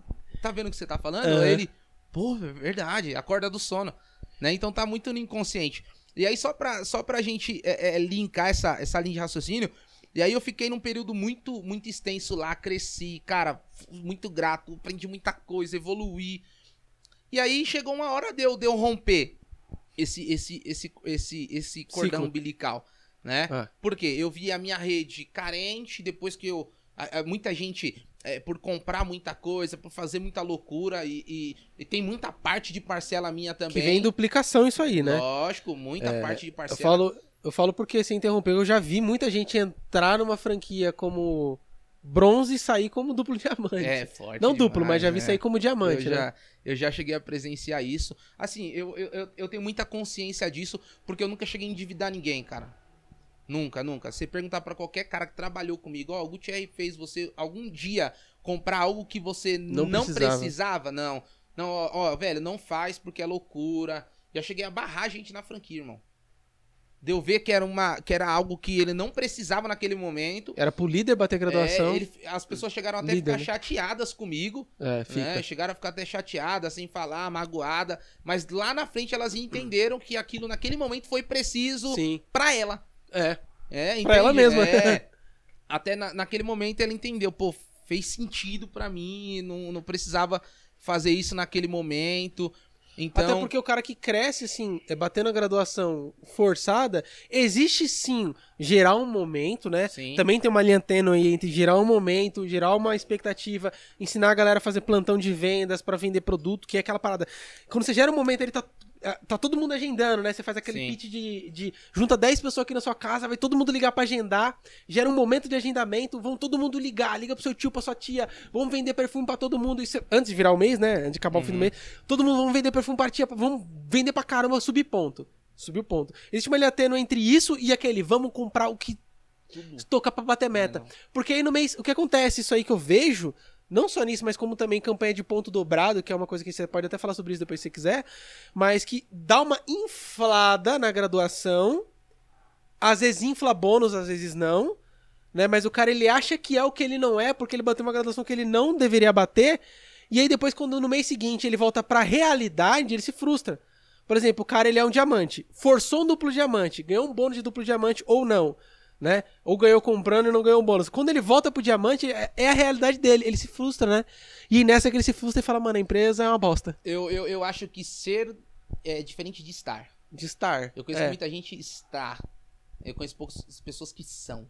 tá vendo o que você tá falando? Aí ele, pô, é verdade, acorda do sono. Né? Então tá muito no inconsciente. E aí, só pra, só pra gente é, é, linkar essa, essa linha de raciocínio, e aí eu fiquei num período muito, muito extenso lá, cresci, cara, muito grato, aprendi muita coisa, evoluí. E aí chegou uma hora de eu, de eu romper esse, esse, esse, esse, esse cordão Ciclo. umbilical, né? Ah. Porque eu vi a minha rede carente, depois que eu. a- a- muita gente, é, por comprar muita coisa, por fazer muita loucura, e, e- e tem muita parte de parcela minha também. Que vem em duplicação isso aí, né? Lógico, muita É, parte de Eu parcela. falo, eu falo porque, sem interromper, eu já vi muita gente entrar numa franquia como bronze e sair como duplo diamante. É, forte. Não duplo, mas demais, já vi né? sair como diamante, eu, né? já, eu já cheguei a presenciar isso. Assim, eu, eu, eu- eu tenho muita consciência disso, porque eu nunca cheguei a endividar ninguém, cara. Nunca, nunca. Você perguntar pra qualquer cara que trabalhou comigo, ó, o Gutierrez fez você algum dia comprar algo que você Não não, precisava. precisava. Não. Não, ó, ó, velho, não faz porque é loucura. Já cheguei a barrar gente na franquia, irmão. Deu ver que era, uma, que era algo que ele não precisava naquele momento. Era pro líder bater graduação. É, ele- as pessoas chegaram até a Líder, ficar né? chateadas comigo É, fica. né? Chegaram a ficar até chateadas, sem falar, magoada, mas lá na frente elas entenderam que aquilo naquele momento foi preciso pra ela. É. É, Pra ela entende? mesma. É. até na- naquele momento ela entendeu, pô, fez sentido pra mim, não, não precisava fazer isso naquele momento. Então, Até porque o cara que cresce, assim, é, batendo a graduação forçada, existe sim gerar um momento, né? Sim. Também tem uma linha tênue aí entre gerar um momento, gerar uma expectativa, ensinar a galera a fazer plantão de vendas pra vender produto, que é aquela parada. Quando você gera um momento, ele tá. É, Tá todo mundo agendando, né? Você faz aquele Sim. pitch de, de. Junta 10 pessoas aqui na sua casa, vai todo mundo ligar pra agendar. Gera um momento de agendamento, vão todo mundo ligar. Liga pro seu tio, pra sua tia. Vamos vender perfume pra todo mundo. Isso é- antes de virar o mês, né? Antes de acabar o fim do mês. Todo mundo vamos vender perfume pra tia. Vamos vender pra caramba, subir ponto. Subiu ponto. Existe uma linha tênue entre isso e aquele. Vamos comprar o que tudo. tocar pra bater meta. Não. Porque aí no mês, o que acontece, isso aí que eu vejo, não só nisso, mas como também campanha de ponto dobrado, que é uma coisa que você pode até falar sobre isso depois se você quiser, mas que dá uma inflada na graduação, às vezes infla bônus, às vezes não, né? Mas o cara ele acha que é o que ele não é, porque ele bateu uma graduação que ele não deveria bater, e aí depois quando no mês seguinte ele volta pra realidade, ele se frustra. Por exemplo, o cara ele é um diamante, forçou um duplo diamante, ganhou um bônus de duplo diamante ou não, né? Ou ganhou comprando e não ganhou um bônus. Quando ele volta pro diamante, é é a realidade dele, ele se frustra, né? E nessa que ele se frustra e fala, mano, a empresa é uma bosta. Eu, eu, eu acho que ser é diferente de estar. De estar. Eu conheço é. muita gente estar. Eu conheço poucas pessoas que são.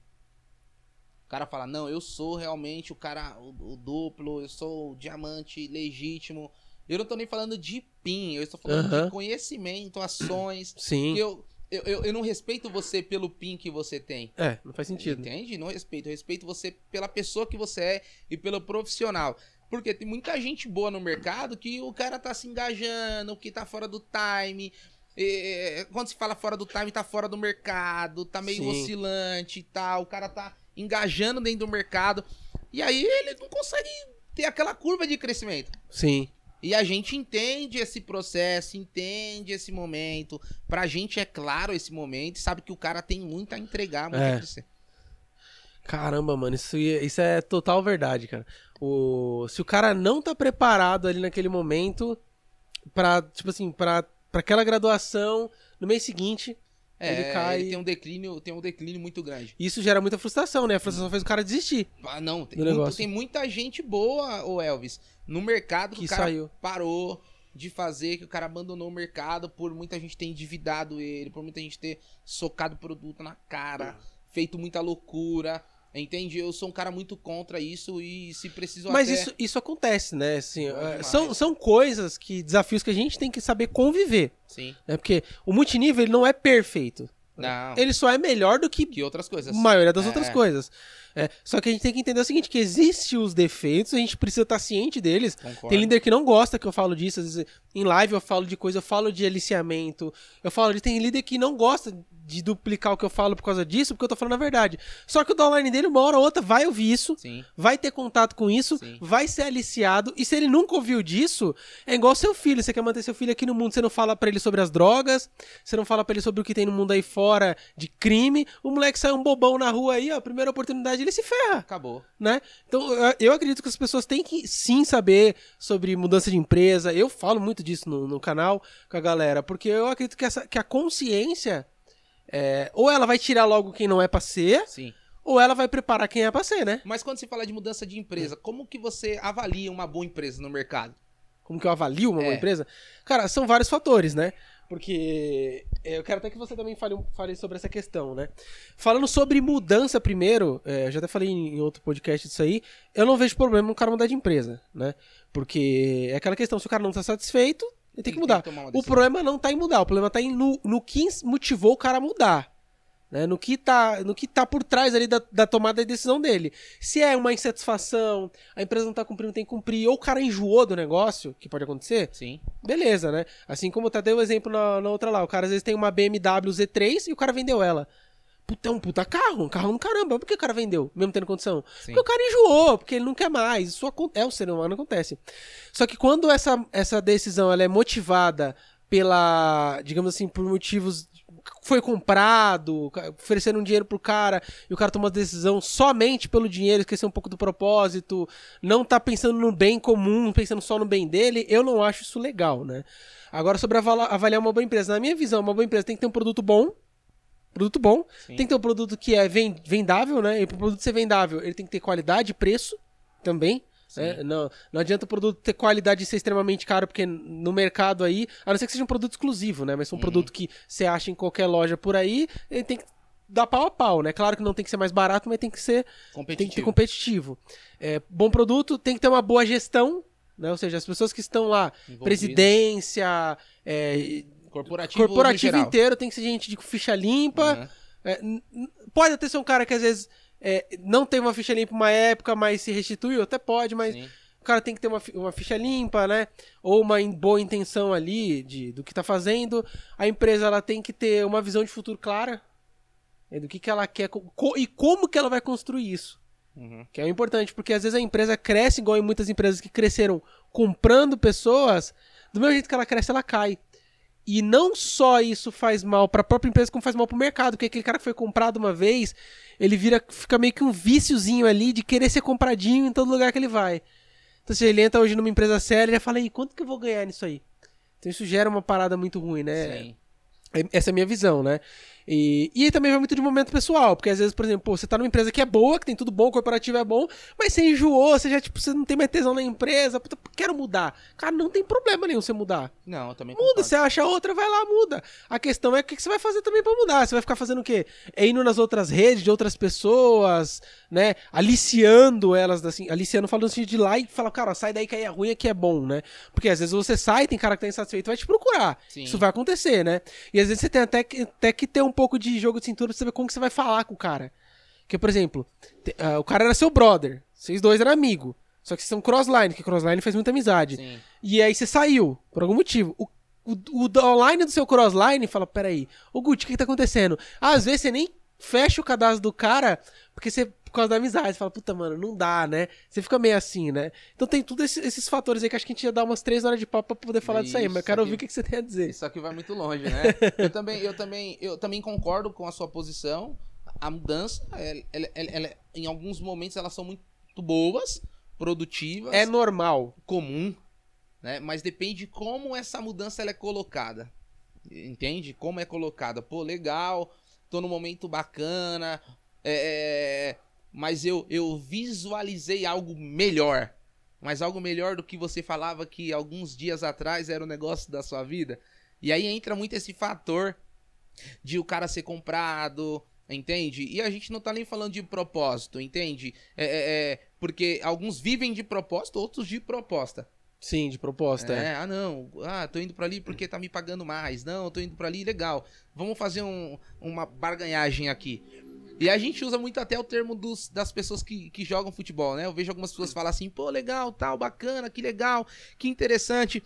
O cara fala, não, eu sou realmente o cara, o, o duplo, eu sou o diamante legítimo. Eu não tô nem falando de PIN, eu estou falando de conhecimento, ações. Sim. Eu, eu, eu, eu não respeito você pelo PIN que você tem. É, não faz sentido. Entende? Não respeito. Eu respeito você pela pessoa que você é e pelo profissional. Porque tem muita gente boa no mercado que o cara tá se engajando, que tá fora do time. É, quando se fala fora do time, tá fora do mercado, tá meio Sim. oscilante e tal. O cara tá engajando dentro do mercado. E aí ele não consegue ter aquela curva de crescimento. Sim. E a gente entende esse processo, entende esse momento. Pra gente é claro esse momento, sabe que o cara tem muito a entregar, muito É. a. Caramba, mano, isso, isso é total verdade, cara. O, se o cara não tá preparado ali naquele momento pra, tipo assim, pra, pra aquela graduação, no mês seguinte, É, Ele cai- tem um declínio, tem um declínio muito grande. isso gera muita frustração, né? A frustração fez o cara desistir. Ah, não, tem, muito- tem muita gente boa, ô Elvis, no mercado que, Que o cara saiu. parou de fazer, que o cara abandonou o mercado por muita gente ter endividado ele, por muita gente ter socado produto na cara, feito muita loucura. Entende? Eu sou um cara muito contra isso e se preciso Mas até... isso, isso acontece, né? Assim, é, são, são coisas que, desafios que a gente tem que saber conviver. Sim. Né? Porque o multinível ele não é perfeito. Não. Ele só é melhor do que Que outras coisas. a maioria das É. outras coisas. É, só que a gente tem que entender o seguinte, que existem os defeitos, a gente precisa estar ciente deles. Concordo. Tem líder que não gosta que eu falo disso, às vezes em live eu falo de coisa, eu falo de aliciamento, eu falo de tem líder que não gosta de duplicar o que eu falo por causa disso, porque eu tô falando a verdade. Só que o downline dele, uma hora ou outra, vai ouvir isso, Sim. vai ter contato com isso, Sim. vai ser aliciado, e se ele nunca ouviu disso, é igual seu filho, você quer manter seu filho aqui no mundo, você não fala pra ele sobre as drogas, você não fala pra ele sobre o que tem no mundo aí fora de crime, o moleque sai um bobão na rua aí, ó, primeira oportunidade, ele se ferra Acabou. né? Então, eu- acredito que as pessoas têm que sim saber sobre mudança de empresa. Eu falo muito disso no, no canal com a galera, porque eu acredito que, essa, que a consciência, é, ou ela vai tirar logo quem não é pra ser, Sim. ou ela vai preparar quem é pra ser, né? Mas quando se fala de mudança de empresa, como que você avalia uma boa empresa no mercado? Como que eu avalio uma boa É. empresa? Cara, são vários fatores, né? Porque é, eu quero até que você também fale, fale sobre essa questão, né? Falando sobre mudança primeiro, é, eu já até falei em, outro podcast disso aí, eu não vejo problema no cara mudar de empresa, né? Porque é aquela questão, se o cara não tá satisfeito, ele tem que Ele mudar. tomar uma O problema não tá em mudar, o problema tá em, no, no que motivou o cara a mudar. Né, no, que tá, no que tá por trás ali da, da tomada de decisão dele. Se é uma insatisfação, a empresa não tá cumprindo, tem que cumprir, ou o cara enjoou do negócio, que pode acontecer, Sim. beleza, né? Assim como eu dei o exemplo na, na outra lá. O cara às vezes tem uma BMW Z3 e o cara vendeu ela. Puta, é um puta carro, um carro do caramba. Por que o cara vendeu, mesmo tendo condição? Sim. Porque o cara enjoou, porque ele não quer mais. Isso é o ser humano, acontece. Só que quando essa, essa decisão ela é motivada pela, digamos assim, por motivos foi comprado, ofereceram um dinheiro pro cara e o cara toma uma decisão somente pelo dinheiro, esquecer um pouco do propósito, não tá pensando no bem comum, pensando só no bem dele, eu não acho isso legal, né? Agora, sobre avaliar uma boa empresa. Na minha visão, uma boa empresa tem que ter um produto bom, produto bom, Sim. tem que ter um produto que é ven- vendável, né? E pro produto ser vendável, ele tem que ter qualidade e preço também. Né? Não, não adianta o produto ter qualidade e ser extremamente caro, porque no mercado aí, a não ser que seja um produto exclusivo, né? Mas é um produto que você acha em qualquer loja por aí, ele tem que dar pau a pau, né? Claro que não tem que ser mais barato, mas tem que ser tem que Competitivo. competitivo. É, bom produto, tem que ter uma boa gestão, né? Ou seja, as pessoas que estão lá, Envolvidas. presidência, é, Corporativo, corporativo inteiro, tem que ser gente de ficha limpa. Aham. É, pode até ser um cara que às vezes é, não tem uma ficha limpa uma época, mas se restituiu, até pode, mas Sim. o cara tem que ter uma, uma ficha limpa, né? Ou uma boa intenção ali de, do que tá fazendo. A empresa ela tem que ter uma visão de futuro clara né, do que, que ela quer co- e como que ela vai construir isso. Uhum. Que é o importante, porque às vezes a empresa cresce igual em muitas empresas que cresceram comprando pessoas, do mesmo jeito que ela cresce, ela cai. E não só isso faz mal para a própria empresa, como faz mal para o mercado, porque aquele cara que foi comprado uma vez, ele vira, fica meio que um viciozinho ali de querer ser compradinho em todo lugar que ele vai. Então, se ele entra hoje numa empresa séria, ele fala, e quanto que eu vou ganhar nisso aí? Então isso gera uma parada muito ruim, né? Sim. É- Essa é a minha visão, né? E, e aí também vai muito de momento pessoal, porque às vezes, por exemplo, pô, você tá numa empresa que é boa, que tem tudo bom, o corporativo é bom, mas você enjoou, você já, tipo, você não tem mais tesão na empresa, puta, quero mudar. Cara, não tem problema nenhum você mudar. Não, eu também Muda, concordo. você acha outra, vai lá, muda. A questão é o que que você vai fazer também pra mudar. Você vai ficar fazendo o quê? É indo nas outras redes de outras pessoas, né? Aliciando elas, assim, aliciando falando assim de lá e fala, cara, sai daí que aí é ruim, aqui é bom, né? Porque às vezes você sai, tem cara que tá insatisfeito, vai te procurar. Sim. Isso vai acontecer, né? E às vezes você tem até que, até que ter um pouco de jogo de cintura pra você ver como que você vai falar com o cara. Porque, por exemplo, te- ah, o cara era seu brother, vocês dois eram amigos. Só que vocês são crossline, que crossline faz muita amizade. Sim. E aí você saiu, por algum motivo. O, o, o online do seu crossline fala, peraí, ô Gucci, o que, que tá acontecendo? Às vezes você nem fecha o cadastro do cara, porque você, por causa da amizade, você fala, puta, mano, não dá, né? Você fica meio assim, né? Então tem todos esses, esses fatores aí que acho que a gente ia dar umas três horas de papo pra poder falar disso aí, mas eu Isso quero ouvir o que, que você tem a dizer. Isso aqui vai muito longe, né? eu, também, eu, também, eu também concordo com a sua posição. A mudança, ela, ela- ela- ela- em alguns momentos, elas são muito boas, produtivas, É normal. comum, né? Mas depende de como essa mudança ela é colocada. Entende? Como é colocada. Pô, legal, tô num momento bacana, é, mas eu, eu visualizei algo melhor. Mas algo melhor do que você falava que alguns dias atrás era o negócio da sua vida. E aí entra muito esse fator de o cara ser comprado, entende? E a gente não tá nem falando de propósito, entende? É, é, é, porque alguns vivem de propósito, outros de proposta. Sim, de proposta. É, É. ah não, ah, tô indo pra ali porque tá me pagando mais. Não, tô indo pra ali, legal. Vamos fazer um- uma barganhagem aqui. E a gente usa muito até o termo dos, das pessoas que, que jogam futebol, né? Eu vejo algumas pessoas falar assim, pô, legal, tal, bacana, que legal, que interessante.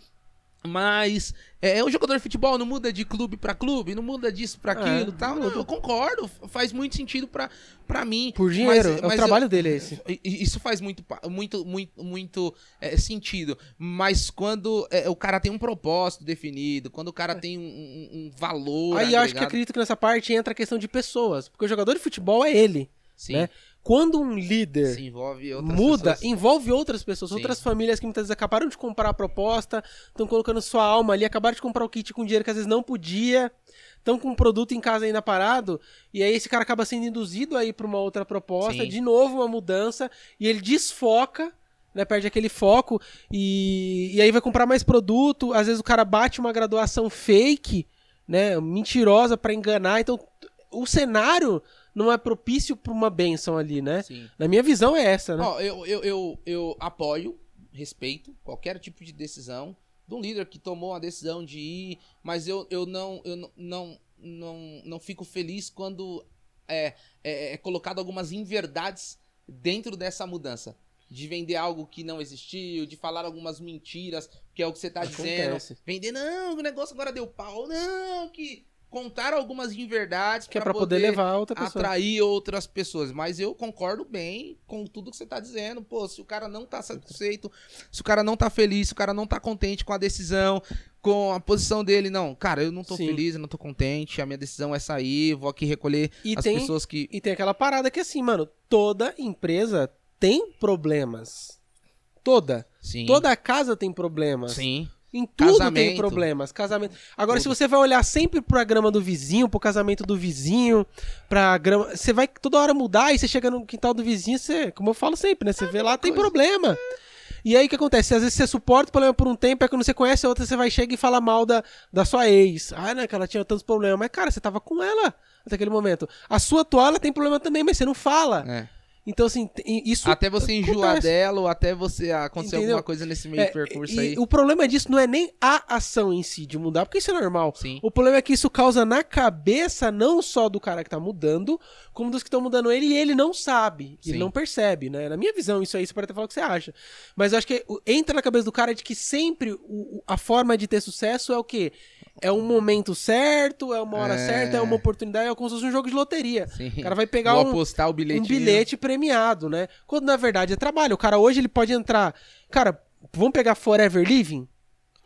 Mas é, o jogador de futebol não muda de clube pra clube, não muda disso pra aquilo, É, tal. muda. Eu concordo, faz muito sentido pra, pra mim. Por dinheiro, Mas- é mas o eu- trabalho dele é esse. Isso faz muito, muito, muito, muito é, sentido. Mas quando é, o cara tem um propósito definido, quando o cara tem um, um- um valor. É. Aí eu acho que acredito que nessa parte entra a questão de pessoas. Porque o jogador de futebol é ele. Sim, né? Quando um líder envolve muda, pessoas. envolve outras pessoas, Sim. outras famílias que muitas vezes acabaram de comprar a proposta, estão colocando sua alma ali, acabaram de comprar o kit com dinheiro que às vezes não podia, estão com um produto em casa ainda parado, e aí esse cara acaba sendo induzido aí para uma outra proposta, Sim. de novo uma mudança, e ele desfoca, né, perde aquele foco, e, e aí vai comprar mais produto, às vezes o cara bate uma graduação fake, né, mentirosa para enganar, então o cenário não é propício para uma benção ali, né? Sim. Na minha visão é essa, né? Ó, eu, eu, eu, eu apoio, respeito qualquer tipo de decisão de um líder que tomou a decisão de ir, mas eu, eu, não, eu não, não, não, não fico feliz quando é, é, é colocado algumas inverdades dentro dessa mudança. De vender algo que não existiu, de falar algumas mentiras, que é o que você tá dizendo. Vender, não, o negócio agora deu pau, não, que contar algumas inverdades Que é pra poder levar outra pessoa. atrair outras pessoas. Mas eu concordo bem com tudo que você tá dizendo. Pô, se o cara não tá satisfeito, se o cara não tá feliz, se o cara não tá contente com a decisão, com a posição dele, não, cara, eu não tô Sim. feliz, eu não tô contente, a minha decisão é sair, vou aqui recolher E as tem, pessoas que. e tem aquela parada que assim, mano, toda empresa tem problemas. Toda. Sim. Toda casa tem problemas. Sim. Em tudo tem Casamento. problemas. Casamento. Agora, se Tudo. você vai olhar sempre pra grama do vizinho, pro casamento do vizinho, pra grama. Você vai toda hora mudar e você chega no quintal do vizinho, você, como eu falo sempre, né? Você vê lá, tem coisa. problema. E aí o que acontece? Às vezes você suporta o problema por um tempo, é quando você conhece a outra, você vai chegar e fala mal da, da sua ex. Ah, né, que ela tinha tantos problemas. Mas, cara, você tava com ela até aquele momento. A sua atual, ela tem problema também, mas você não fala. É. Então, assim, isso. Até você enjoar acontece. dela ou até você acontecer Entendeu? alguma coisa nesse meio É, percurso aí. O problema disso não é nem a ação em si de mudar, porque isso é normal. Sim. O problema é que isso causa na cabeça não só do cara que tá mudando, como dos que estão mudando ele e ele não sabe, Sim. ele não percebe, né? Na minha visão, isso aí você pode até falar o que você acha. Mas eu acho que entra na cabeça do cara de que sempre a forma de ter sucesso é o quê? É um momento certo, é uma hora É. certa, é uma oportunidade, é como se fosse um jogo de loteria. Sim. O cara vai pegar Vou um, apostar o bilhete. um bilhete premiado, né? Quando na verdade é trabalho. O cara hoje ele pode entrar. Cara, vamos pegar Forever Living?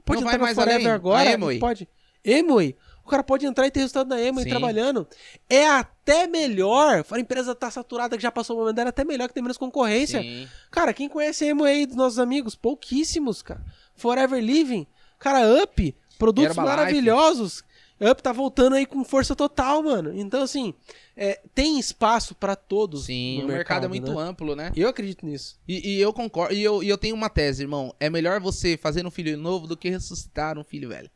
Pode Não entrar mais Forever além? agora? Amway. Pode. Emoi. O cara pode entrar e ter resultado na Emoi trabalhando. É até melhor. A empresa tá saturada, que já passou o momento dela, é até melhor que tem menos concorrência. Sim. Cara, quem conhece a Emoi aí dos nossos amigos? Pouquíssimos, cara. Forever Living. Cara, Up. Produtos maravilhosos. Up tá voltando aí com força total, mano. Então, assim, é, tem espaço pra todos. Sim, no o mercado, é muito né? amplo, né? Eu acredito nisso. E, e eu concordo. E eu, e eu tenho uma tese, irmão. É melhor você fazer um filho novo do que ressuscitar um filho velho.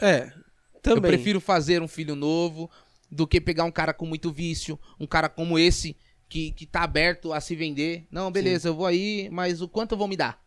É, também. Eu prefiro fazer um filho novo do que pegar um cara com muito vício, um cara como esse que, que tá aberto a se vender. Não, beleza, eu vou aí, mas o quanto eu vou me dar?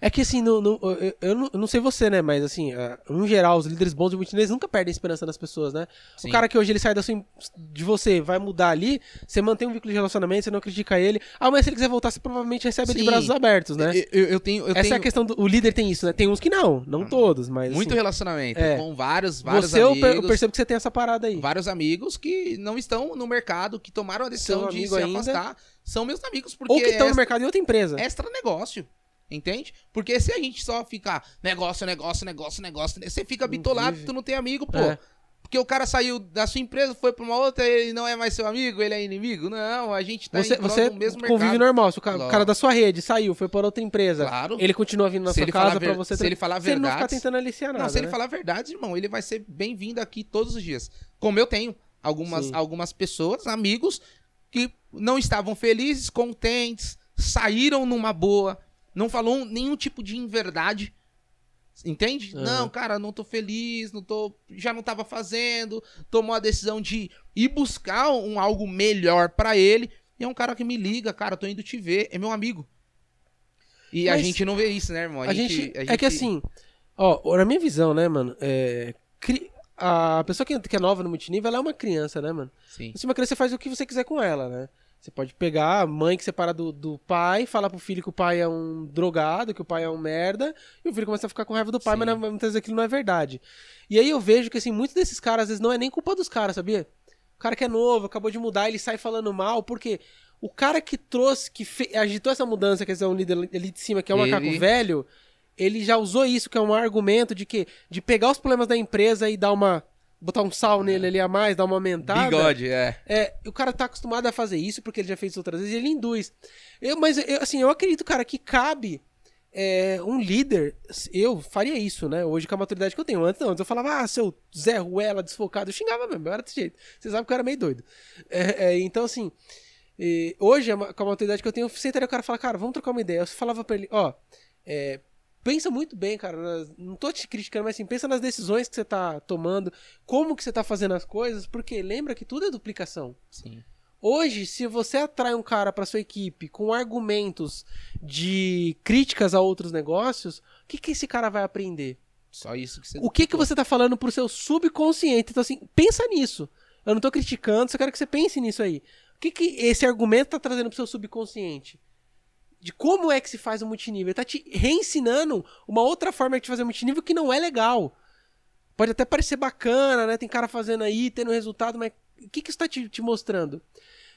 É que assim, no, no- eu, eu não, eu não sei você, né? Mas assim, ah, no geral, os líderes bons de multinês nunca perdem a esperança nas pessoas, né? Sim. O cara que hoje ele sai da sua, de você, vai mudar ali, você mantém um vínculo de relacionamento, você não critica ele. Amanhã, se ele quiser voltar, você provavelmente recebe ele de Sim. braços abertos, né? Eu, eu- tenho, Essa tenho é a questão do. O líder tem isso, né? Tem uns que não, não todos, mas. muito assim, relacionamento é. com vários, vários você, eu, amigos. eu percebo que você tem essa parada aí. Vários amigos que não estão no mercado, que tomaram a decisão de se ainda. afastar, são meus amigos, porque Ou que estão é no mercado em outra empresa. extra negócio. Entende? Porque se a gente só ficar negócio, negócio, negócio, negócio, você fica bitolado, tu não tem amigo, pô. É. Porque o cara saiu da sua empresa, foi pra uma outra, ele não é mais seu amigo, ele é inimigo. Não, a gente tá Você, você do mesmo convive mercado. normal. Se o cara, o cara da sua rede saiu, foi para outra empresa. Claro. Ele continua vindo na Se sua ele casa pra você. se ele falar você não ficar verdades- tentando aliciar nada. Não, se ele né? falar verdades, irmão, ele vai ser bem-vindo aqui todos os dias. Como eu tenho algumas, Sim. algumas pessoas, amigos, que não estavam felizes, contentes, saíram numa boa, não falou nenhum tipo de inverdade. Entende? Aham. Não, cara, não tô feliz, não tô, já não tava fazendo, tomou a decisão de ir buscar um algo melhor pra ele. E é um cara que me liga, cara, tô indo te ver, é meu amigo. E a Mas gente não vê isso, né, irmão? A, gente, É que assim, ó, na minha visão, né, mano? É, cri- a pessoa que, é nova no multinível, ela é uma criança, né, mano? Sim. Se uma criança faz o que você quiser com ela, né? Você pode pegar a mãe que separa do, do pai, falar pro filho que o pai é um drogado, que o pai é um merda, e o filho começa a ficar com raiva do pai, Sim. mas na- muitas vezes aquilo não é verdade. E aí eu vejo que, assim, muitos desses caras, às vezes, não é nem culpa dos caras, sabia? O cara que é novo, acabou de mudar, ele sai falando mal, porque o cara que trouxe, que fe- agitou essa mudança, quer dizer, um líder ali de cima, que é um Ele- macaco velho, ele já usou isso, que é um argumento de que de pegar os problemas da empresa e dar uma. Botar um sal nele ali a mais, dar uma aumentada. Bigode, é. É, o cara tá acostumado a fazer isso porque ele já fez isso outras vezes e ele induz. Eu, mas, eu, assim, eu acredito, cara, que cabe é, um líder. Eu faria isso, né? Hoje com a maturidade que eu tenho. Antes não, antes eu falava, ah, seu Zé Ruela desfocado. Eu xingava mesmo, eu era desse jeito. Você sabe que eu era meio doido. É, é, então, assim, e hoje, com a maturidade que eu tenho, eu sentaria o cara e falava, cara, vamos trocar uma ideia. Eu falava pra ele, ó, é, pensa muito bem, cara. nas- não tô te criticando, mas assim, pensa nas decisões que você tá tomando, como que você tá fazendo as coisas, porque lembra que tudo é duplicação. Sim. Hoje, se você atrai um cara pra sua equipe com argumentos de críticas a outros negócios, o que, que esse cara vai aprender? Só isso que você. O que, que você tá falando pro seu subconsciente? Então, assim, pensa nisso. Eu não tô criticando, só quero que você pense nisso aí. O que, que esse argumento tá trazendo pro seu subconsciente? De como é que se faz o multinível? Ele tá te reensinando uma outra forma de fazer multinível que não é legal. Pode até parecer bacana, né? Tem cara fazendo aí, tendo resultado, mas o que, que isso tá te, te mostrando?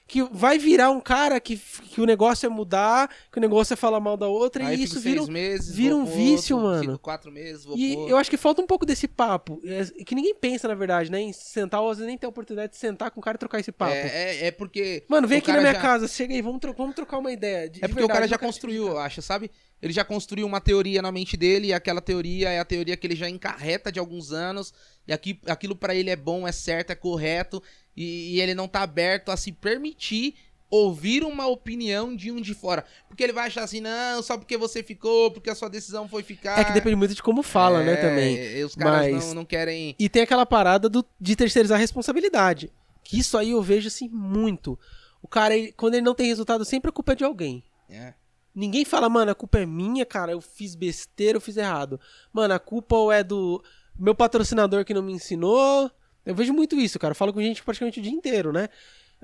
Que vai virar um cara que, que o negócio é mudar, que o negócio é falar mal da outra, Aí e isso vira, um- meses, vira um vício, outro, mano. Quatro meses, vou E eu acho que falta um pouco desse papo. Que ninguém pensa, na verdade, né? Em sentar, ou às vezes nem ter a oportunidade de sentar com o cara e trocar esse papo. É, é, é porque. Mano, vem aqui na minha já- casa, chega aí, vamos, tro vamos trocar uma ideia. De- É porque o cara verdade, já construiu, eu acho, sabe? Ele já construiu uma teoria na mente dele e aquela teoria é a teoria que ele já encarreta de alguns anos e aqui, aquilo pra ele é bom, é certo, é correto e, e ele não tá aberto a se permitir ouvir uma opinião de um de fora. Porque ele vai achar assim, não, só porque você ficou, porque a sua decisão foi ficar. É que depende muito de como fala, né, É, também. e Os caras Mas- não, não querem. E tem aquela parada do, de terceirizar a responsabilidade. Que isso aí eu vejo, assim, muito. O cara, ele- quando ele não tem resultado, sempre a culpa é de alguém. É. Ninguém fala, mano, a culpa é minha, cara, eu fiz besteira, eu fiz errado. Mano, a culpa ou é do meu patrocinador que não me ensinou. Eu vejo muito isso, cara. Eu falo com gente praticamente o dia inteiro, né?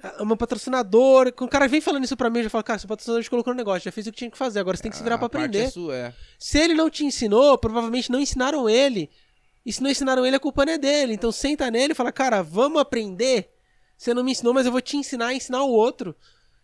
Ah, O meu patrocinador, quando o cara vem falando isso pra mim, eu já falo, cara, seu patrocinador te colocou no negócio, já fez o que tinha que fazer, agora você tem que se virar A pra aprender. É sua, é. Se ele não te ensinou, provavelmente não ensinaram ele. E se não ensinaram ele, a culpa não é dele. Então senta nele e fala, cara, vamos aprender. Você não me ensinou, mas eu vou te ensinar a ensinar o outro.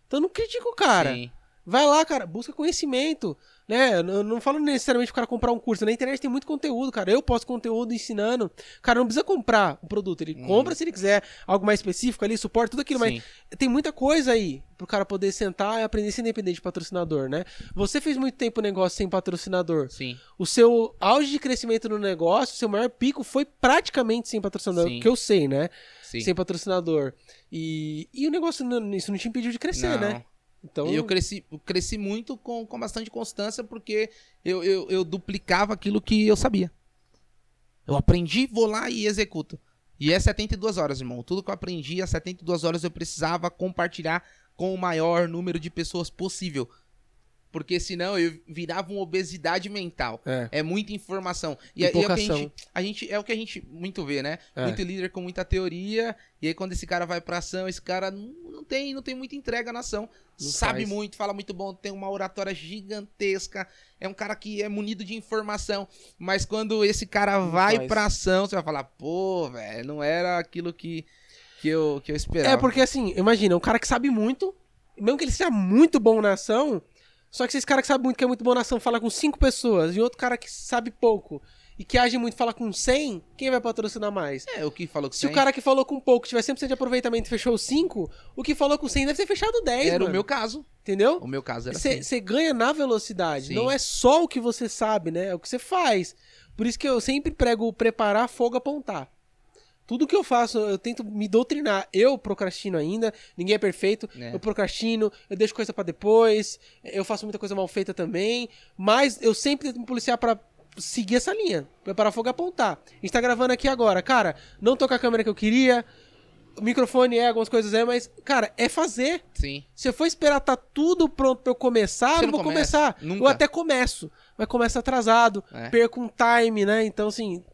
Então não critica o cara. Sim. Vai lá, cara, busca conhecimento, né? Eu não falo necessariamente o cara comprar um curso. Na internet tem muito conteúdo, cara. Eu posto conteúdo ensinando. O cara não precisa comprar o produto. Ele hum. compra se ele quiser algo mais específico ali, suporte, tudo aquilo. Sim. Mas tem muita coisa aí pro cara poder sentar e aprender a ser independente de patrocinador, né? Você fez muito tempo negócio sem patrocinador. Sim. O seu auge de crescimento no negócio, o seu maior pico foi praticamente sem patrocinador, Sim. que eu sei, né? Sim. Sem patrocinador. E, e o negócio, isso não te impediu de crescer, não. né? Então... Eu cresci, cresci muito com, com bastante constância porque eu, eu, eu duplicava aquilo que eu sabia. Eu aprendi, vou lá e executo. E é 72 horas, irmão. Tudo que eu aprendi, às 72 horas eu precisava compartilhar com o maior número de pessoas possível porque senão eu virava uma obesidade mental. É, é muita informação. E, e, é, e é, o que a gente, a gente, é o que a gente muito vê, né? É. Muito líder com muita teoria, e aí quando esse cara vai pra ação, esse cara não, não tem, não tem muita entrega na ação. Não sabe faz. muito, fala muito bom, tem uma oratória gigantesca, é um cara que é munido de informação, mas quando esse cara não vai faz. pra ação, você vai falar, pô, velho, não era aquilo que, que, eu, que eu esperava. É, porque assim, imagina, um cara que sabe muito, mesmo que ele seja muito bom na ação, só que se esse cara que sabe muito, que é muito bom na ação, fala com cinco pessoas, e outro cara que sabe pouco e que age muito fala com 100, quem vai patrocinar mais? É, o que falou com 100. Se o cara que falou com pouco tiver 100% de aproveitamento e fechou 5, o que falou com 100 deve ter fechado 10, Era mano. o meu caso. Entendeu? O meu caso era Você assim. ganha na velocidade. Sim. Não é só o que você sabe, né? É o que você faz. Por isso que eu sempre prego preparar, fogo, apontar. Tudo que eu faço, eu tento me doutrinar. Eu procrastino ainda, ninguém é perfeito. É. Eu procrastino, eu deixo coisa para depois, eu faço muita coisa mal feita também. Mas eu sempre tento me policiar para seguir essa linha. Preparar fogo e apontar. A gente tá gravando aqui agora. Cara, não tô com a câmera que eu queria. O microfone é, algumas coisas é, mas, cara, é fazer. Sim. Se eu for esperar tá tudo pronto pra eu começar, Você eu não vou começa. começar. Nunca. Eu até começo, mas começa atrasado, é. perco um time, né? Então, assim,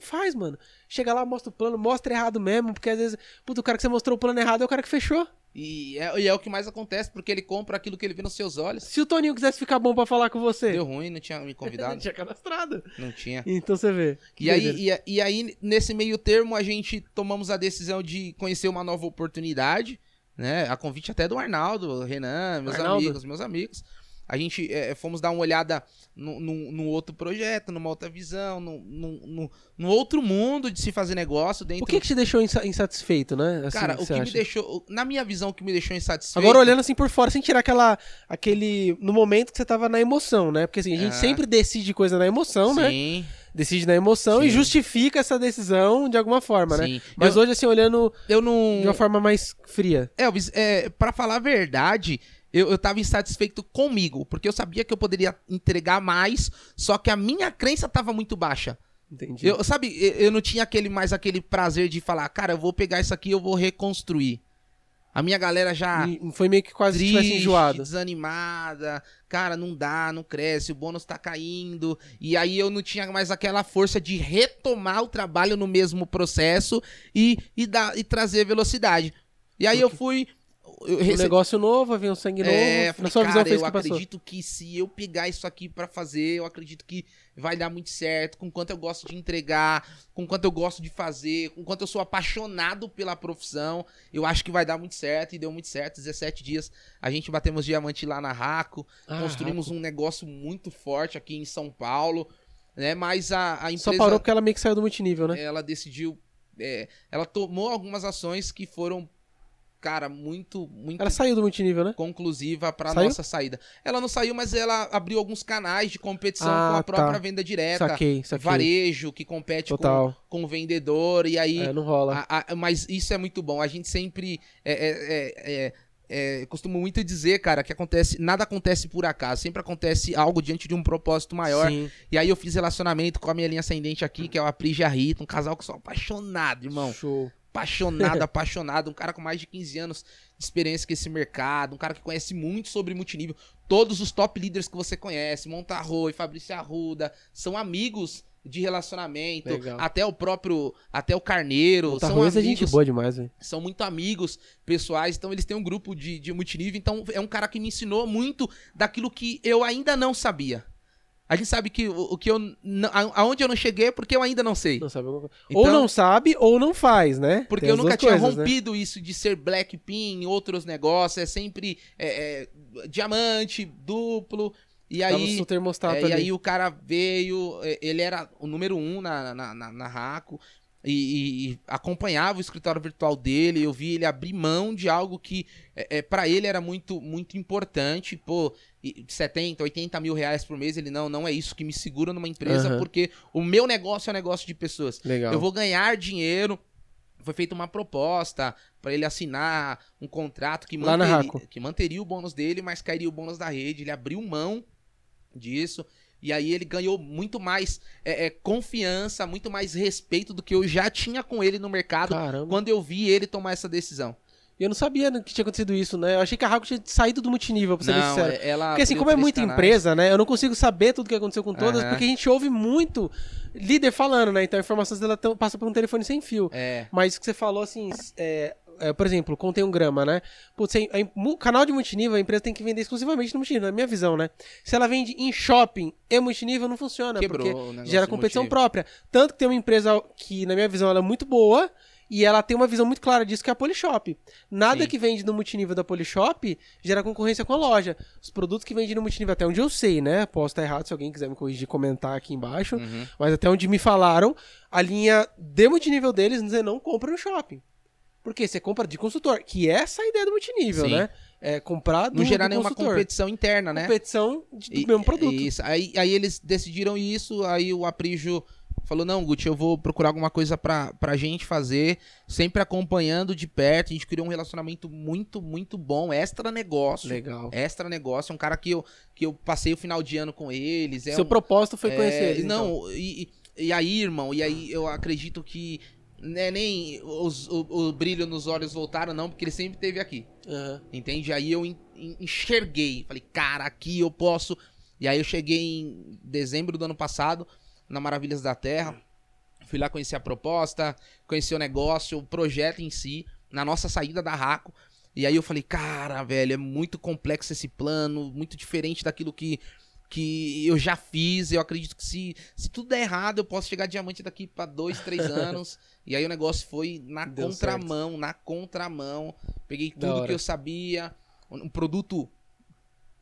faz, mano. Chega lá, mostra o plano, mostra errado mesmo, porque às vezes, puto, o cara que você mostrou o plano errado é o cara que fechou. E é, e é o que mais acontece, porque ele compra aquilo que ele vê nos seus olhos. Se o Toninho quisesse ficar bom para falar com você. Deu ruim, não tinha me convidado. não tinha cadastrado. Não tinha. Então você vê. E aí, e, e, aí, nesse meio termo, a gente tomamos a decisão de conhecer uma nova oportunidade, né? A convite até do Arnaldo, Renan, meus Arnaldo. amigos, meus amigos. A gente é, fomos dar uma olhada no, no, no, outro projeto, numa outra visão, no, no, no, outro mundo de se fazer negócio dentro. O que, que te deixou insatisfeito, né? Assim, Cara, o que acha? me deixou. Na minha visão, o que me deixou insatisfeito. Agora olhando assim por fora, sem tirar aquela. aquele. No momento que você tava na emoção, né? Porque assim, a gente é. sempre decide coisa na emoção, Sim. né? Sim decide na emoção Sim. e justifica essa decisão de alguma forma, né? Sim. né? Mas eu, hoje, assim, olhando eu não... de uma forma mais fria. Elvis, é, pra falar a verdade, eu, eu tava insatisfeito comigo, porque eu sabia que eu poderia entregar mais, só que a minha crença tava muito baixa. Entendi. Eu, sabe, eu não tinha aquele mais aquele prazer de falar, cara, eu vou pegar isso aqui e eu vou reconstruir. A minha galera já. E foi meio que quase triste, tivesse enjoado. Desanimada. Cara, não dá, não cresce, o bônus tá caindo. E aí eu não tinha mais aquela força de retomar o trabalho no mesmo processo e, e, dar, e trazer velocidade. E aí eu fui eu rece... Um negócio novo, havia um sangue novo. É, falei, na sua cara, visão, eu que acredito que se eu pegar isso aqui para fazer, eu acredito que vai dar muito certo, com quanto eu gosto de entregar, com quanto eu gosto de fazer, com quanto eu sou apaixonado pela profissão, eu acho que vai dar muito certo e deu muito certo. 17 dias a gente batemos diamante lá na Raco, ah, construímos Raco. um negócio muito forte aqui em São Paulo, né? Mas a, a empresa. Só parou porque ela meio que saiu do multinível, né? Ela decidiu. É, ela tomou algumas ações que foram cara, muito, muito. Ela saiu do multinível, né? Conclusiva pra saiu? nossa saída. Ela não saiu, mas ela abriu alguns canais de competição ah, com a própria tá. venda direta. Saquei, saquei. Varejo, que compete com, com o vendedor. E aí. É, não rola. A, a, mas isso é muito bom. A gente sempre. É, é, é, é, costumo muito dizer, cara, que acontece, nada acontece por acaso, sempre acontece algo diante de um propósito maior. Sim. E aí eu fiz relacionamento com a minha linha ascendente aqui, que é o Apri e a Rita, um casal que eu sou apaixonado, irmão. Show apaixonado, apaixonado, um cara com mais de 15 anos de experiência com esse mercado, um cara que conhece muito sobre multinível. Todos os top leaders que você conhece, Montarro e Fabrício Arruda, são amigos de relacionamento, Legal. até o próprio, até o Carneiro, Montarro são amigos, é gente boa demais, véio. São muito amigos pessoais, então eles têm um grupo de, de multinível, então é um cara que me ensinou muito daquilo que eu ainda não sabia. A gente sabe que o, o que eu. Aonde eu não cheguei é porque eu ainda não sei. Não sabe. Então- ou não sabe, ou não faz, né? Porque eu nunca tinha coisas, né? rompido isso de ser black pin, outros negócios, é sempre é, é, diamante, duplo. E Tava aí. É, ali. e aí o cara veio, é, ele era o número um na, na, na, na Raco e, e- e acompanhava o escritório virtual dele. Eu vi ele abrir mão de algo que é, é, para ele era muito, muito importante. Pô, 70, 80 mil reais por mês. Ele não, não é isso que me segura numa empresa, Aham. porque o meu negócio é um negócio de pessoas. Legal. Eu vou ganhar dinheiro. Foi feita uma proposta para ele assinar um contrato que, manteria- que manteria o bônus dele, mas cairia o bônus da rede. Ele abriu mão disso. E aí ele ganhou muito mais é, é, confiança, muito mais respeito do que eu já tinha com ele no mercado Caramba. quando eu vi ele tomar essa decisão. Eu não sabia né, que tinha acontecido isso, né? Eu achei que a Raco tinha saído do multinível, pra ser Não, sincero. é- ela Porque assim, como é muita canais. empresa, né? Eu não consigo saber tudo que aconteceu com todas, porque a gente ouve muito líder falando, né? Então a informação dela tão- passa por um telefone sem fio. É, Mas o que você falou, assim, é, é, por exemplo, contém um grama, né? Putz, mu- canal de multinível, a empresa tem que vender exclusivamente no multinível, na minha visão, né? Se ela vende em shopping e multinível, não funciona, Quebrou o porque gera competição própria. Tanto que tem uma empresa que, na minha visão, ela é muito boa e ela tem uma visão muito clara disso, que é a Polishop. Nada Sim. que vende no multinível da Polishop gera concorrência com a loja. Os produtos que vendem no multinível, até onde eu sei, né? Posso estar errado, se alguém quiser me corrigir, comentar aqui embaixo. uhum. Mas até onde me falaram, a linha de multinível deles você não compra no shopping. Porque você compra de consultor, que é essa a ideia do multinível, Sim. né? É comprar do, não gerar do nenhuma consultor. competição interna, né? Competição de- do E- mesmo produto. Isso. Aí, aí eles decidiram isso, aí o Aprijo falou, não, Gucci, eu vou procurar alguma coisa pra, pra gente fazer, sempre acompanhando de perto, a gente criou um relacionamento muito, muito bom, extra negócio. Legal. Extra negócio, é um cara que eu, que eu passei o final de ano com eles. É Seu um, propósito foi é, conhecer eles. então. Não, e, e e aí, irmão, e aí eu acredito que né, nem os- o, o brilho nos olhos voltaram, não, porque ele sempre esteve aqui. Aham. Entende? Aí eu en- en- enxerguei. Falei, cara, aqui eu posso. E aí eu cheguei em dezembro do ano passado, na Maravilhas da Terra. Fui lá conhecer a proposta, conhecer o negócio, o projeto em si, na nossa saída da Raco. E aí eu falei, cara, velho, é muito complexo esse plano, muito diferente daquilo que, que eu já fiz. Eu acredito que se, se tudo der errado, eu posso chegar diamante daqui pra dois, três anos. e aí o negócio foi na Deu contramão, na contramão. Peguei tudo que eu sabia. Um produto.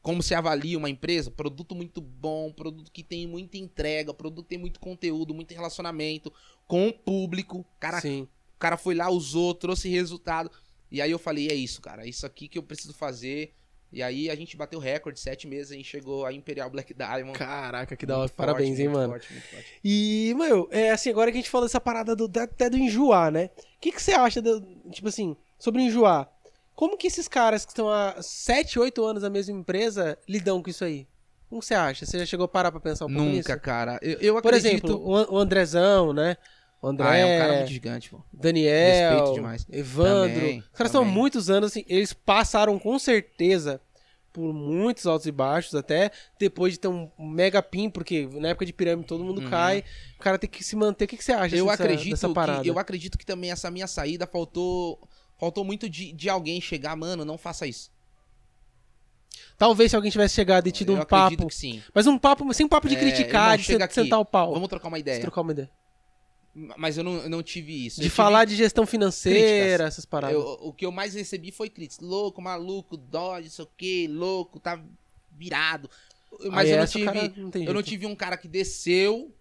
Como se avalia uma empresa? Produto muito bom, produto que tem muita entrega, produto que tem muito conteúdo, muito relacionamento com o público. Cara, Sim. o cara foi lá, usou, trouxe resultado. E aí eu falei, é isso, cara, é isso aqui que eu preciso fazer. E aí a gente bateu recorde, sete meses, a gente chegou a Imperial Black Diamond. Caraca, que da hora. Parabéns, forte, hein, mano. forte, forte. E, meu, é assim, agora que a gente falou dessa parada do, até do enjoar, né? O que, que você acha, do, tipo assim, sobre enjoar? Como que esses caras que estão há 7, 8 anos na mesma empresa lidam com isso aí? Como você acha? Você já chegou a parar pra pensar um pouco nisso? Nunca, cara. Eu, eu Por acredito... exemplo, o An- o Andrezão, né? O André, Ah, é um cara muito gigante, pô. Daniel, Respeito demais. Evandro. Também, Os caras estão muitos anos, assim, eles passaram com certeza por muitos altos e baixos, até depois de ter um mega pin, porque na época de pirâmide todo mundo Uhum. cai, o cara tem que se manter. O que, que você acha eu dessa, acredito dessa que parada? eu acredito que também essa minha saída faltou faltou muito de, de alguém chegar, mano, não faça isso. Talvez se alguém tivesse chegado e tido eu um acredito papo, que sim. mas um papo sem papo de É, criticar, de chega sen- aqui. sentar o pau, Vamos trocar uma de ideia. trocar uma ideia. Mas eu não, eu não tive isso. De Eu falar de gestão financeira, críticas. essas paradas. eu- o que eu mais recebi foi críticas. Louco, maluco, dó, não sei o que, louco, tá virado. Mas Aí eu não tive. não Eu não jeito. tive um cara que desceu.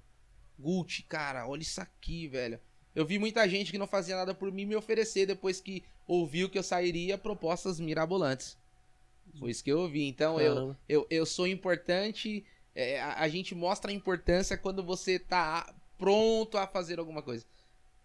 Gucci, cara, olha isso aqui, velho. Eu vi muita gente que não fazia nada por mim me oferecer depois que ouviu que eu sairia propostas mirabolantes. Foi isso que eu ouvi. Então eu, Caramba. eu, eu sou importante. é, a, a gente mostra a importância quando você tá pronto a fazer alguma coisa.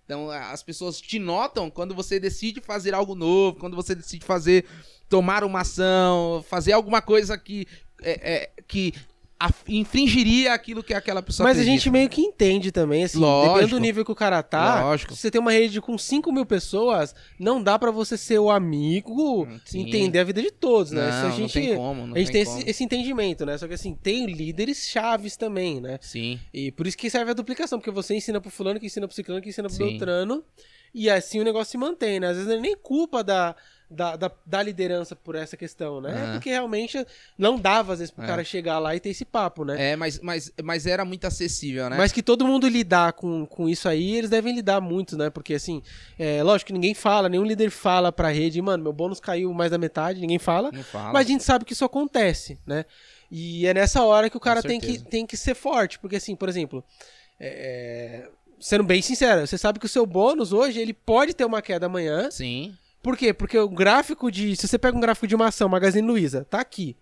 Então as pessoas te notam quando você decide fazer algo novo, quando você decide fazer, tomar uma ação, fazer alguma coisa que, é, é, que a- infringiria aquilo que aquela pessoa Mas a acredita. gente meio que entende também, assim, Lógico. dependendo do nível que o cara tá. Lógico. Se você tem uma rede com 5 mil pessoas, não dá pra você ser o amigo, Hum, sim. entender a vida de todos, né? Não, a não gente, tem como. Não a gente tem tem esse, esse entendimento, né? Só que assim, tem líderes chaves também, né? Sim. E por isso que serve a duplicação, porque você ensina pro fulano, que ensina pro ciclano, que ensina pro Sim. beltrano, e assim o negócio se mantém, né? Às vezes não é nem culpa da, da, da, da liderança por essa questão, né? Aham. Porque realmente não dava, às vezes, pro É. cara chegar lá e ter esse papo, né? É, mas, mas, mas era muito acessível, né? Mas que todo mundo lidar com, com isso aí, eles devem lidar muito, né? Porque, assim, é, lógico que ninguém fala, nenhum líder fala pra rede, mano, meu bônus caiu mais da metade, ninguém fala. Não fala. Mas a gente sabe que isso acontece, né? E é nessa hora que o cara tem que, tem que ser forte. Porque, assim, por exemplo, é, sendo bem sincero, você sabe que o seu bônus hoje, ele pode ter uma queda amanhã. Sim, Por quê? Porque o gráfico de... Se você pega um gráfico de uma ação, Magazine Luiza, tá aqui.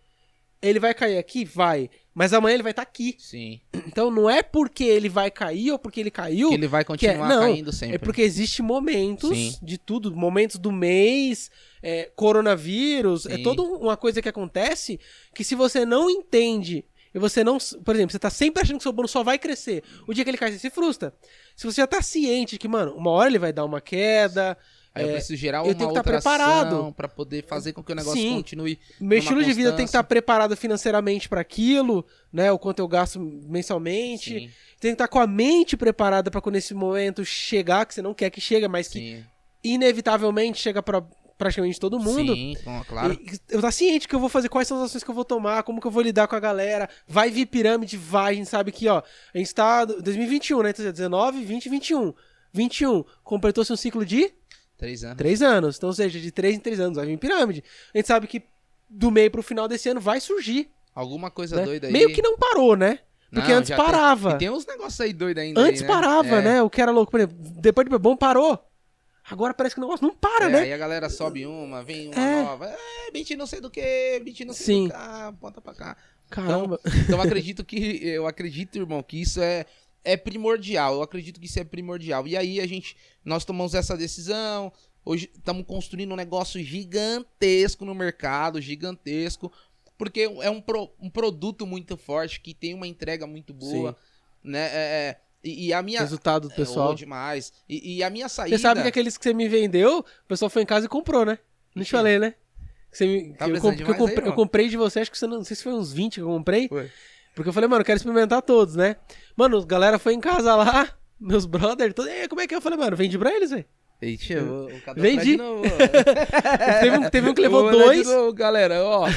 Ele vai cair aqui? Vai. Mas amanhã ele vai estar aqui. sim. Então não é porque ele vai cair ou porque ele caiu Que ele vai é- continuar não, caindo sempre. é porque existe momentos Sim. de tudo, momentos do mês, é, coronavírus, é Sim. toda uma coisa que acontece que se você não entende e você não, por exemplo, você tá sempre achando que seu bônus só vai crescer, o dia que ele cai você se frustra. Se você já tá ciente que, mano, uma hora ele vai dar uma queda, Aí eu é, preciso gerar eu uma tenho que tá outra preparado. pra poder fazer com que o negócio Sim. continue. meu estilo de vida tem que estar preparado financeiramente para aquilo, né, o quanto eu gasto mensalmente. Sim, Tem que estar com a mente preparada para quando esse momento chegar, que você não quer que chegue, mas que sim. inevitavelmente chega pra praticamente todo mundo. Sim, claro. E eu tá ciente que eu vou fazer, quais são as ações que eu vou tomar, como que eu vou lidar com a galera. Vai vir pirâmide, vai. A gente sabe que, ó, a gente tá em 2021, né? Então, 19, 20, 21. 21, completou-se um ciclo de Três anos. 3 anos. Então, ou seja, de 3 em 3 anos vai vir pirâmide. A gente sabe que do meio pro final desse ano vai surgir. Alguma coisa né? doida aí. Meio que não parou, né? Porque Não, antes já tem- parava. E tem uns negócios aí doidos ainda. Antes aí, né? parava, É. né? O que era louco. Por exemplo, depois de bom parou. Agora parece que o negócio não para, É, né? Aí a galera sobe uma, vem uma É. nova. É, bit não sei do que, bit não sei Sim. do que, ah, ponta pra cá. Caramba. Então eu acredito que, eu acredito, irmão, que isso é, é primordial. Eu acredito que isso é primordial. E aí a gente, nós tomamos essa decisão. Hoje estamos construindo um negócio gigantesco no mercado, gigantesco. Porque é um, pro- um produto muito forte, que tem uma entrega muito boa. Né? É, é, e, e a minha. Resultado do É, pessoal. oh, demais. E, e a minha saída. Você sabe que aqueles que você me vendeu, o pessoal foi em casa e comprou, né? Não te Sim. falei, né? Que você me- Tá eu, comp- eu mais aí, comprei, eu comprei de você, acho que você não, não sei se foi uns 20 que eu comprei. Foi. Porque eu falei, mano, eu quero experimentar todos, né? Mano, a galera foi em casa lá, meus brothers, todos, "E aí, como é que é? Eu falei, mano, vende pra eles, velho. Eita, eu cadastrar Vendi. novo. Teve, um, teve um que levou dois. novo, galera, ó.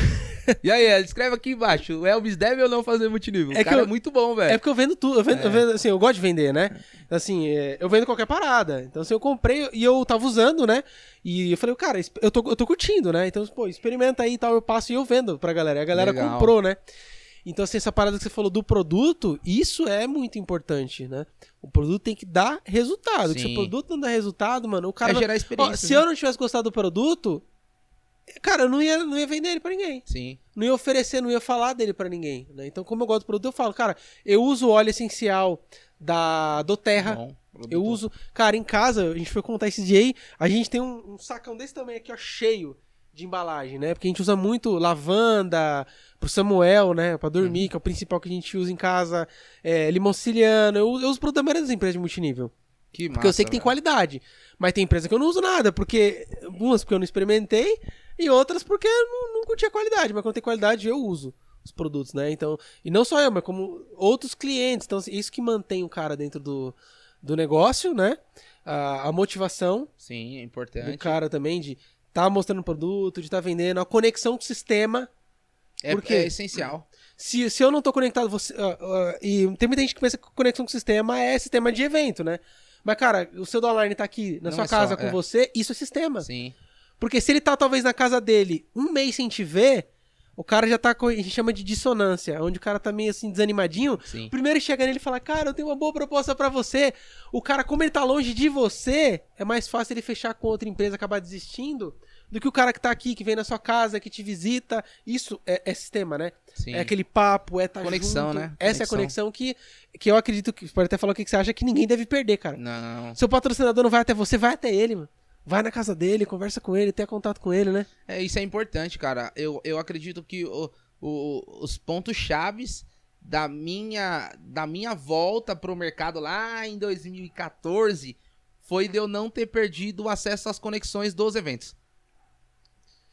E aí, escreve aqui embaixo. O Elvis deve ou não fazer multinível? É que eu- é muito bom, É velho. porque eu vendo tudo, eu vendo, eu vendo, assim, eu gosto de vender, né? Assim, é, eu vendo qualquer parada. Então, assim, eu comprei e eu tava usando, né? E eu falei, cara, eu tô, eu tô curtindo, né? Então, pô, experimenta aí e tal, eu passo e eu vendo pra galera. E a galera Legal. comprou, né? Então, assim, essa parada que você falou do produto, isso é muito importante, né? O produto tem que dar resultado. Se o produto não dá resultado, mano, o cara. É não- gerar Ó, experiência. se eu não tivesse gostado do produto, cara, eu não ia, não ia vender ele pra ninguém Sim. não ia oferecer, não ia falar dele pra ninguém, né? Então, como eu gosto do produto, eu falo, cara, eu uso o óleo essencial da do Terra. Bom. Eu uso, cara, em casa, a gente foi contar esse dia aí, a gente tem um, um sacão desse tamanho aqui, ó, cheio de embalagem, né? Porque a gente usa muito lavanda pro Samuel, né? Pra dormir, que é o principal que a gente usa em casa. É. Eu, eu uso produto da maioria das empresas de multinível. Que Porque eu sei que tem qualidade. Mas tem empresa que eu não uso nada, porque. Umas porque eu não experimentei, e outras porque eu não, não curti a qualidade. Mas quando tem qualidade, eu uso os produtos, né? Então. E não só eu, mas como outros clientes. Então, assim, isso que mantém o cara dentro do, do negócio, né? A, a motivação Sim, é do importante. cara também de tá mostrando produto, de tá vendendo, a conexão com o sistema. É, Por quê? é essencial. Se, se eu não tô conectado, você. ah, ah, e tem muita gente que pensa que conexão com o sistema é sistema de evento, né? Mas, cara, o seu online tá aqui na Não sua é só, casa com é. você, isso é sistema. Sim. Porque se ele tá, talvez, na casa dele um mês sem te ver, o cara já tá com. A gente chama de dissonância, onde o cara tá meio assim, desanimadinho. Sim. Primeiro chega nele e fala, cara, eu tenho uma boa proposta pra você. O cara, como ele tá longe de você, é mais fácil ele fechar com outra empresa, acabar desistindo, do que o cara que tá aqui, que vem na sua casa, que te visita. Isso é, é sistema, né? Sim. É aquele papo, é tá Conexão, junto. né? Essa é a conexão que, que eu acredito que. Pode até falar o que que você acha que ninguém deve perder, cara. Não. Seu patrocinador não vai até você, vai até ele, mano. Vai na casa dele, conversa com ele, tenha contato com ele, né? É, isso é importante, cara. Eu, eu acredito que o- o- os pontos chaves da minha, da minha volta pro mercado lá em 2014 foi de eu não ter perdido o acesso às conexões dos eventos.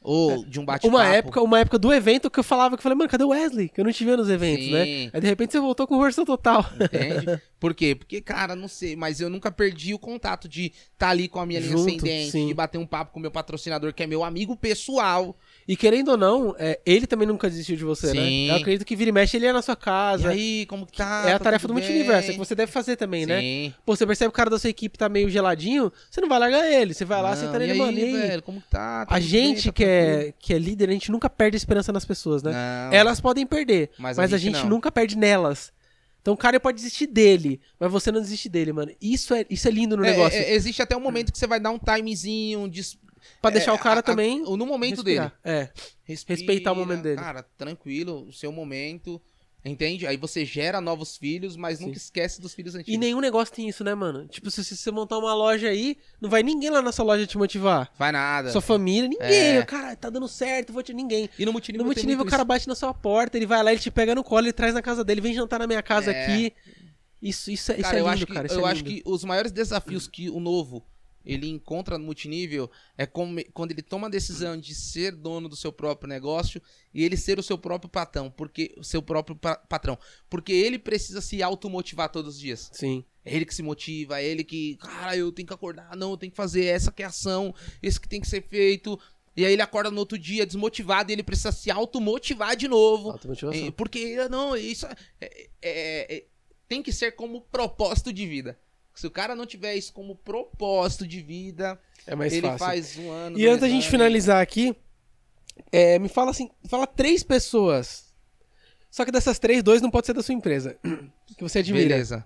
Ou de um bate-papo. Uma época, uma época do evento que eu falava que eu falei, mano, cadê o Wesley? Que eu não te via nos eventos, Sim. né? Aí de repente você voltou com versão total. Entende? Por quê? Porque, cara, não sei, mas eu nunca perdi o contato de estar tá ali com a minha linha Junto, ascendente, sim. de bater um papo com o meu patrocinador, que é meu amigo pessoal. E querendo ou não, é, ele também nunca desistiu de você, Sim. né? Eu acredito que vira e mexe ele é na sua E casa. aí, como que tá? é a Tá tarefa do multiverso, é que você deve fazer também, né? Sim. Pô, você percebe que o cara da sua equipe tá meio geladinho, você não vai largar ele. Você vai lá, senta e nele, mano, e aí? velho, como que tá? Tá A gente bem? Tá que, é, que é líder, a gente nunca perde a esperança nas pessoas, né? Não. Elas podem perder, Mas mas, a a gente gente não. nunca perde nelas. Então o cara pode desistir dele, mas você não desiste dele, mano. Isso é, isso é lindo no É, negócio. é, existe até um momento que você vai dar um timezinho, um dis... pra deixar é, o cara a- a- também. no momento respirar. dele. É. Respira, Respeitar o momento dele. Cara, tranquilo, o seu momento. Entende? Aí você gera novos filhos, mas Sim. nunca esquece dos filhos E antigos. nenhum negócio tem isso, né, mano? Tipo, se, se você montar uma loja aí, não vai ninguém lá na sua loja te motivar. Vai nada. Sua família, ninguém. É. Cara, tá dando certo, vou te. Ninguém. E no multinível, No multinível, o cara bate na sua porta, ele vai lá, ele te pega no colo, ele traz na casa dele, vem jantar na minha casa É. aqui. Isso, isso, é- isso Cara, é eu lindo, acho que, cara. Isso eu é acho que os maiores desafios que o novo ele encontra no multinível é como- quando ele toma a decisão de ser dono do seu próprio negócio e ele ser o seu próprio patrão, porque o seu próprio pa- patrão, porque ele precisa se automotivar todos os dias. Sim. É ele que se motiva, é ele que, cara, eu tenho que acordar, não, eu tenho que fazer essa que é a ação, esse que tem que ser feito. E aí ele acorda no outro dia desmotivado e ele precisa se automotivar de novo. Automotivação. É, Porque, não, isso é- é- é- é- tem que ser como propósito de vida. Se o cara não tiver isso como propósito de vida, É mais ele fácil. faz um ano. E antes da gente finalizar aqui, é, me fala assim, fala três pessoas. Só que dessas três, dois não pode ser da sua empresa. Que você admira. Beleza.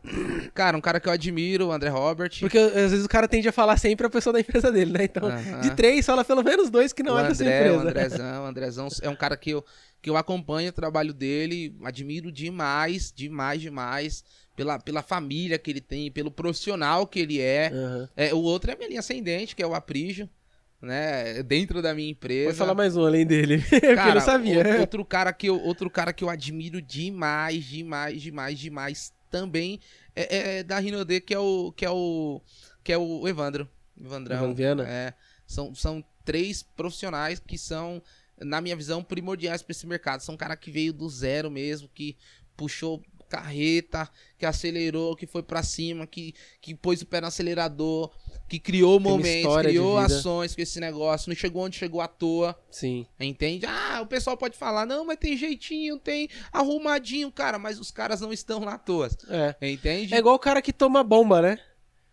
Cara, um cara que eu admiro, o André Robert. Porque às vezes o cara tende a falar sempre a pessoa da empresa dele, né? Então, Aham. de três, fala pelo menos dois que não o é da sua André, o empresa. Andrezão, o Andrezão é um cara que eu, que eu acompanho o trabalho dele, admiro demais, demais, demais, pela, pela família que ele tem, pelo profissional que ele é. Aham. É, o outro é a minha linha ascendente, que é o Aprígio, né? Dentro da minha empresa. Pode falar mais um além dele. Porque eu Cara, não sabia. o- Outro cara, que eu, outro cara que eu admiro demais, demais, demais, demais também é, é da Rinode, que é o que é o que é o Evandro, Evandrão. Evandro Viana? É, são, são três profissionais que são na minha visão primordiais para esse mercado. São um cara que veio do zero mesmo, que puxou carreta, que acelerou, que foi pra cima, que, que pôs o pé no acelerador, que criou Tem momentos, criou ações com esse negócio, não chegou onde chegou à toa. Sim. Entende? Ah, o pessoal pode falar, não, mas tem jeitinho, tem arrumadinho, cara, mas os caras não estão lá à toa. É. Entende? É igual o cara que toma bomba, né?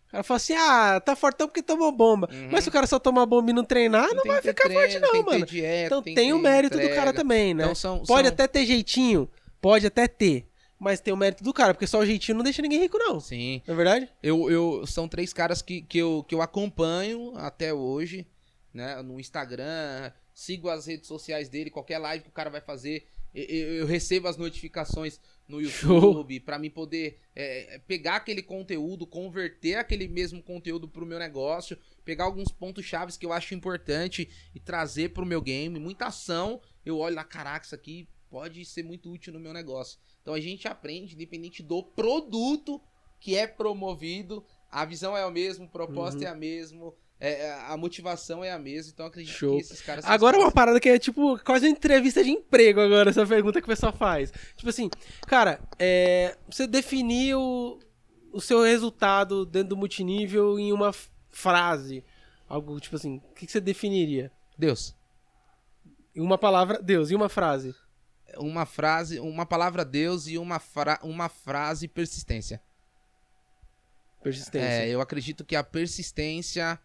O cara fala assim, ah, tá fortão porque tomou bomba. Uhum. Mas se o cara só tomar bomba e não treinar, não, vai ficar forte treino, não, tem mano. dieta, então tem tem, o mérito do entrega. cara também, né? Então são- pode são- até ter jeitinho, pode até ter, mas tem o mérito do cara, porque só o jeitinho não deixa ninguém rico não. Sim. Não é verdade? Eu, eu, são três caras que, que, eu, que eu acompanho até hoje, né? No Instagram, sigo as redes sociais dele, qualquer live que o cara vai fazer, eu, eu- recebo as notificações no. YouTube pra mim poder é, pegar aquele conteúdo, converter aquele mesmo conteúdo pro meu negócio, pegar alguns pontos chaves que eu acho importante e trazer pro meu game. Muita ação, eu olho lá, caraca, isso aqui pode ser muito útil no meu negócio. Então a gente aprende, independente do produto que é promovido, a visão é a mesma, o propósito Uhum. é a mesma, é, a motivação é a mesma, então eu acredito Show. que esses caras são Agora uma parada que é tipo quase uma entrevista de emprego agora, essa pergunta que o pessoal faz. Tipo assim, cara, é, você definiu o seu resultado dentro do multinível em uma frase. Algo tipo assim, o que que você definiria? Deus. Em uma palavra, Deus, em uma frase. Uma frase, uma palavra Deus e uma, fra uma frase persistência. Persistência. É, eu acredito que a persistência,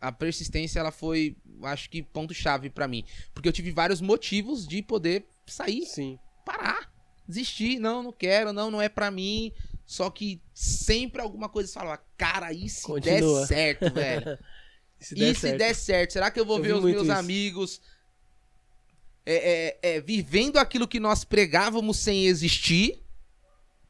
a persistência ela foi, acho que ponto chave pra mim, porque eu tive vários motivos de poder sair, Sim. parar, desistir, não, não quero, não, não é pra mim. Só que sempre alguma coisa falava, cara, e se Continua. der certo, velho? E se e der se certo? der certo? Será que eu vou Eu ver os meus isso. amigos é, é, é, vivendo aquilo que nós pregávamos sem existir?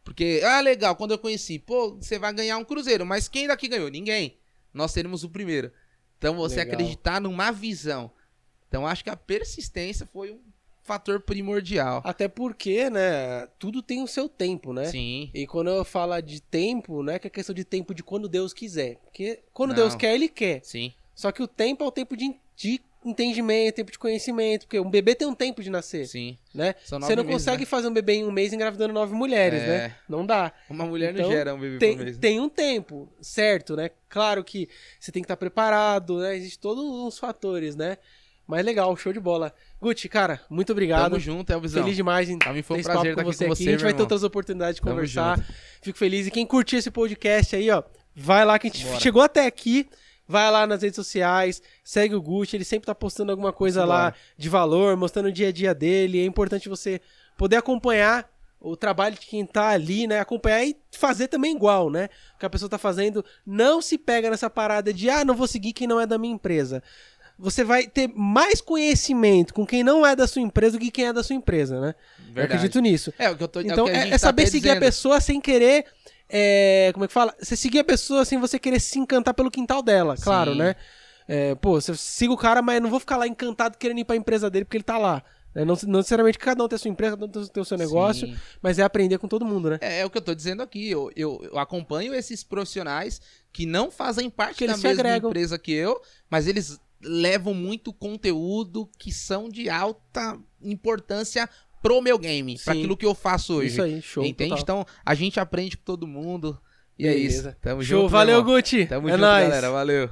Porque, ah, legal, quando eu conheci, pô, você vai ganhar um cruzeiro, mas quem daqui ganhou? Ninguém. Nós seremos o primeiro. Então você Legal. acreditar numa visão. Então acho que a persistência foi um fator primordial. Até porque, né, tudo tem o seu tempo, né? Sim. E quando eu falo de tempo, não é que é questão de tempo de quando Deus quiser. Porque quando Não. Deus quer, ele quer. Sim. Só que o tempo é o tempo de, de entendimento, tempo de conhecimento, porque um bebê tem um tempo de nascer, Sim. né? Você não meses, consegue né? fazer um bebê em um mês engravidando nove mulheres, É. né? Não dá. Uma mulher Então, não gera um bebê por Tem, mês. né? tem um tempo, certo, né? Claro que você tem que estar preparado, né? Existem todos uns fatores, né? Mas legal, show de bola. Gucci, cara, muito obrigado. Tamo junto, Elvisão. Feliz demais em Pra mim foi um prazer estar com aqui você com aqui. você, A gente vai ter outras oportunidades de Tamo conversar. Fico feliz. E quem curtiu esse podcast aí, ó, vai lá, que a gente Bora. chegou até aqui. Vai lá nas redes sociais, segue o Gucci, ele sempre tá postando alguma coisa lá Simbora. de valor, mostrando o dia a dia dele. É importante você poder acompanhar o trabalho de quem tá ali, né? Acompanhar e fazer também igual, né? O que a pessoa tá fazendo. Não se pega nessa parada de, ah, não vou seguir quem não é da minha empresa. Você vai ter mais conhecimento com quem não é da sua empresa do que quem é da sua empresa, né? Eu Verdade. acredito nisso. É, o que eu tô Então o que a é, é tá saber até seguir a dizendo. pessoa sem querer. É, como é que fala? Você seguir a pessoa sem você querer se encantar pelo quintal dela, claro, Sim. né? É, pô, você siga o cara, mas eu não vou ficar lá encantado querendo ir pra empresa dele porque ele tá lá. né? Não, não necessariamente cada um tem a sua empresa, cada um tem o seu negócio, Sim. mas é aprender com todo mundo, né? É, é o que eu tô dizendo aqui. Eu, eu, eu acompanho esses profissionais que não fazem parte Que da mesma agregam. empresa que eu, mas eles levam muito conteúdo que são de alta importância pro meu game, pra Sim. aquilo que eu faço hoje. Isso aí, show. Entende? total. Então, a gente aprende com todo mundo. E é Beleza. isso. Tamo Show, junto. valeu. Gucci. Tamo é junto, nóis. galera. Valeu.